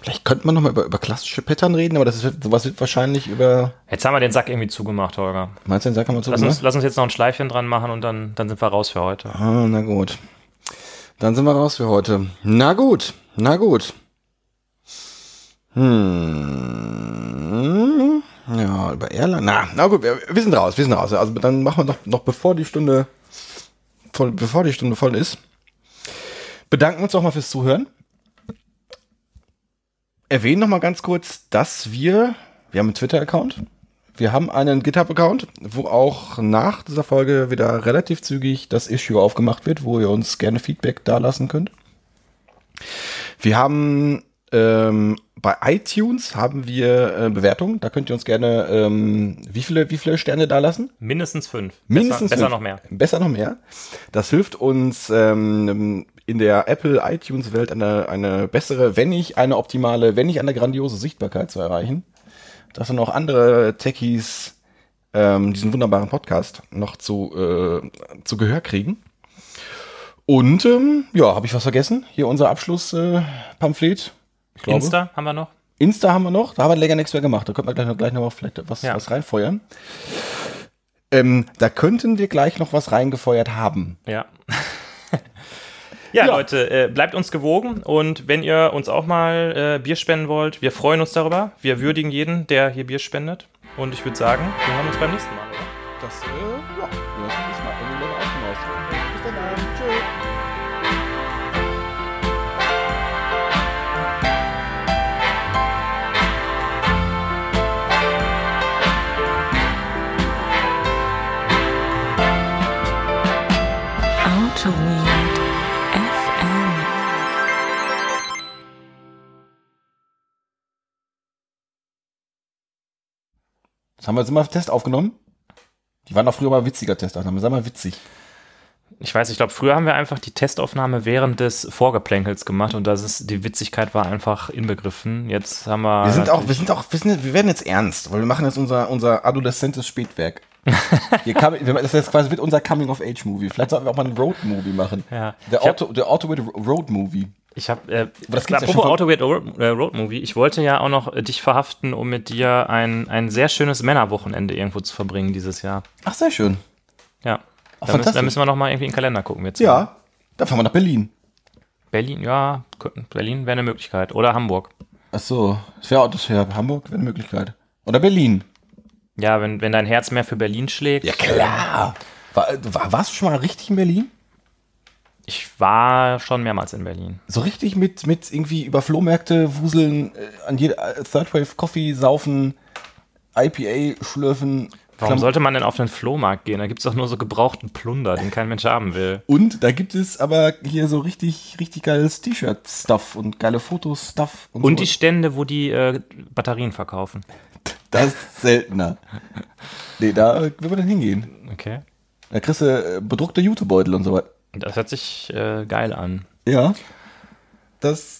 B: Vielleicht könnte man nochmal über, über klassische Pattern reden, aber das ist sowas wird wahrscheinlich über.
A: Jetzt haben wir den Sack irgendwie zugemacht, Holger.
B: Meinst du, den Sack kann man so
A: Lass uns, lass uns jetzt noch ein Schleifchen dran machen und dann, dann sind wir raus für heute.
B: Ah, na gut. Dann sind wir raus für heute. Na gut, na gut. Hm. Ja, über Erlangen. Na, na gut, wir, wir sind raus, wir sind raus. Also dann machen wir noch, noch bevor die Stunde voll, bevor die Stunde voll ist. Bedanken uns auch mal fürs Zuhören. Erwähnen noch mal ganz kurz, dass wir, wir haben einen Twitter-Account, wir haben einen GitHub-Account, wo auch nach dieser Folge wieder relativ zügig das Issue aufgemacht wird, wo ihr uns gerne Feedback dalassen könnt. Wir haben ähm, bei iTunes haben wir äh, Bewertungen. Da könnt ihr uns gerne ähm, wie viele wie viele Sterne dalassen?
A: Mindestens fünf.
B: Mindestens
A: besser, besser
B: fünf.
A: noch mehr.
B: Besser noch mehr. Das hilft uns ähm, in der Apple iTunes Welt eine, eine bessere, wenn nicht eine optimale, wenn nicht eine grandiose Sichtbarkeit zu erreichen. Dass dann auch andere Techies ähm, diesen wunderbaren Podcast noch zu, äh, zu Gehör kriegen. Und ähm, ja, habe ich was vergessen? Hier unser Abschlusspamphlet. Äh, Pamphlet. Ich glaube.
A: Insta haben wir noch.
B: Insta haben wir noch. Da haben wir länger nichts mehr gemacht. Da könnten wir gleich noch, gleich noch vielleicht was,
A: Ja.
B: was reinfeuern. Ähm, da könnten wir gleich noch was reingefeuert haben.
A: Ja. [LAUGHS] ja,
B: Ja.
A: Leute, äh, bleibt uns gewogen und wenn ihr uns auch mal äh, Bier spenden wollt, wir freuen uns darüber. Wir würdigen jeden, der hier Bier spendet. Und ich würde sagen, wir hören uns beim nächsten Mal. Oder?
B: Das, äh, ja, wir lassen das mal irgendwie länger offen aus. Bis dann, tschüss. Das haben wir jetzt immer Test aufgenommen. Die waren doch früher mal witziger Testaufnahmen. Sag mal witzig.
A: Ich weiß, ich glaube, früher haben wir einfach die Testaufnahme während des Vorgeplänkels gemacht und das ist, die Witzigkeit war einfach inbegriffen. Jetzt haben wir.
B: Wir sind auch, wir sind auch, wir, sind, wir werden jetzt ernst, weil wir machen jetzt unser, unser adoleszentes Spätwerk. Kam, das ist jetzt quasi wird unser Coming-of-Age-Movie. Vielleicht sollten wir auch mal einen Road-Movie machen.
A: Ja.
B: Der
A: Ich hab-
B: Auto, der Auto with Road-Movie.
A: Ich habe, äh,
B: das ja
A: apropos
B: von-
A: Auto Weird Road, äh, Road Movie, ich wollte ja auch noch äh, dich verhaften, um mit dir ein, ein sehr schönes Männerwochenende irgendwo zu verbringen dieses Jahr.
B: Ach, sehr schön.
A: Ja.
B: Ach,
A: Da müssen, da müssen wir noch mal irgendwie in den Kalender gucken. Zwei.
B: Ja, dann fahren wir nach Berlin.
A: Berlin, ja, Berlin wäre eine Möglichkeit. Oder Hamburg.
B: Ach so, das wäre das wär Hamburg, wäre eine Möglichkeit. Oder Berlin.
A: Ja, wenn, wenn dein Herz mehr für Berlin schlägt.
B: klar. War, war, warst du schon mal richtig in Berlin?
A: Ich war schon mehrmals in Berlin.
B: So richtig mit, mit irgendwie über Flohmärkte wuseln, äh, an jeder äh, Third Wave Coffee saufen, IPA schlürfen.
A: Warum
B: Klam-
A: sollte man denn auf den Flohmarkt gehen? Da gibt es doch nur so gebrauchten Plunder, den kein Mensch haben will.
B: Und da gibt es aber hier so richtig, richtig geiles T-Shirt-Stuff und geile Fotos-Stuff.
A: Und die
B: so.
A: Stände, wo die äh, Batterien verkaufen. [LAUGHS]
B: Das ist seltener. Nee, da will man dann hingehen.
A: Okay.
B: Da kriegst du äh, bedruckte Jutebeutel und so weiter.
A: Das hört sich äh, geil an.
B: Ja. Das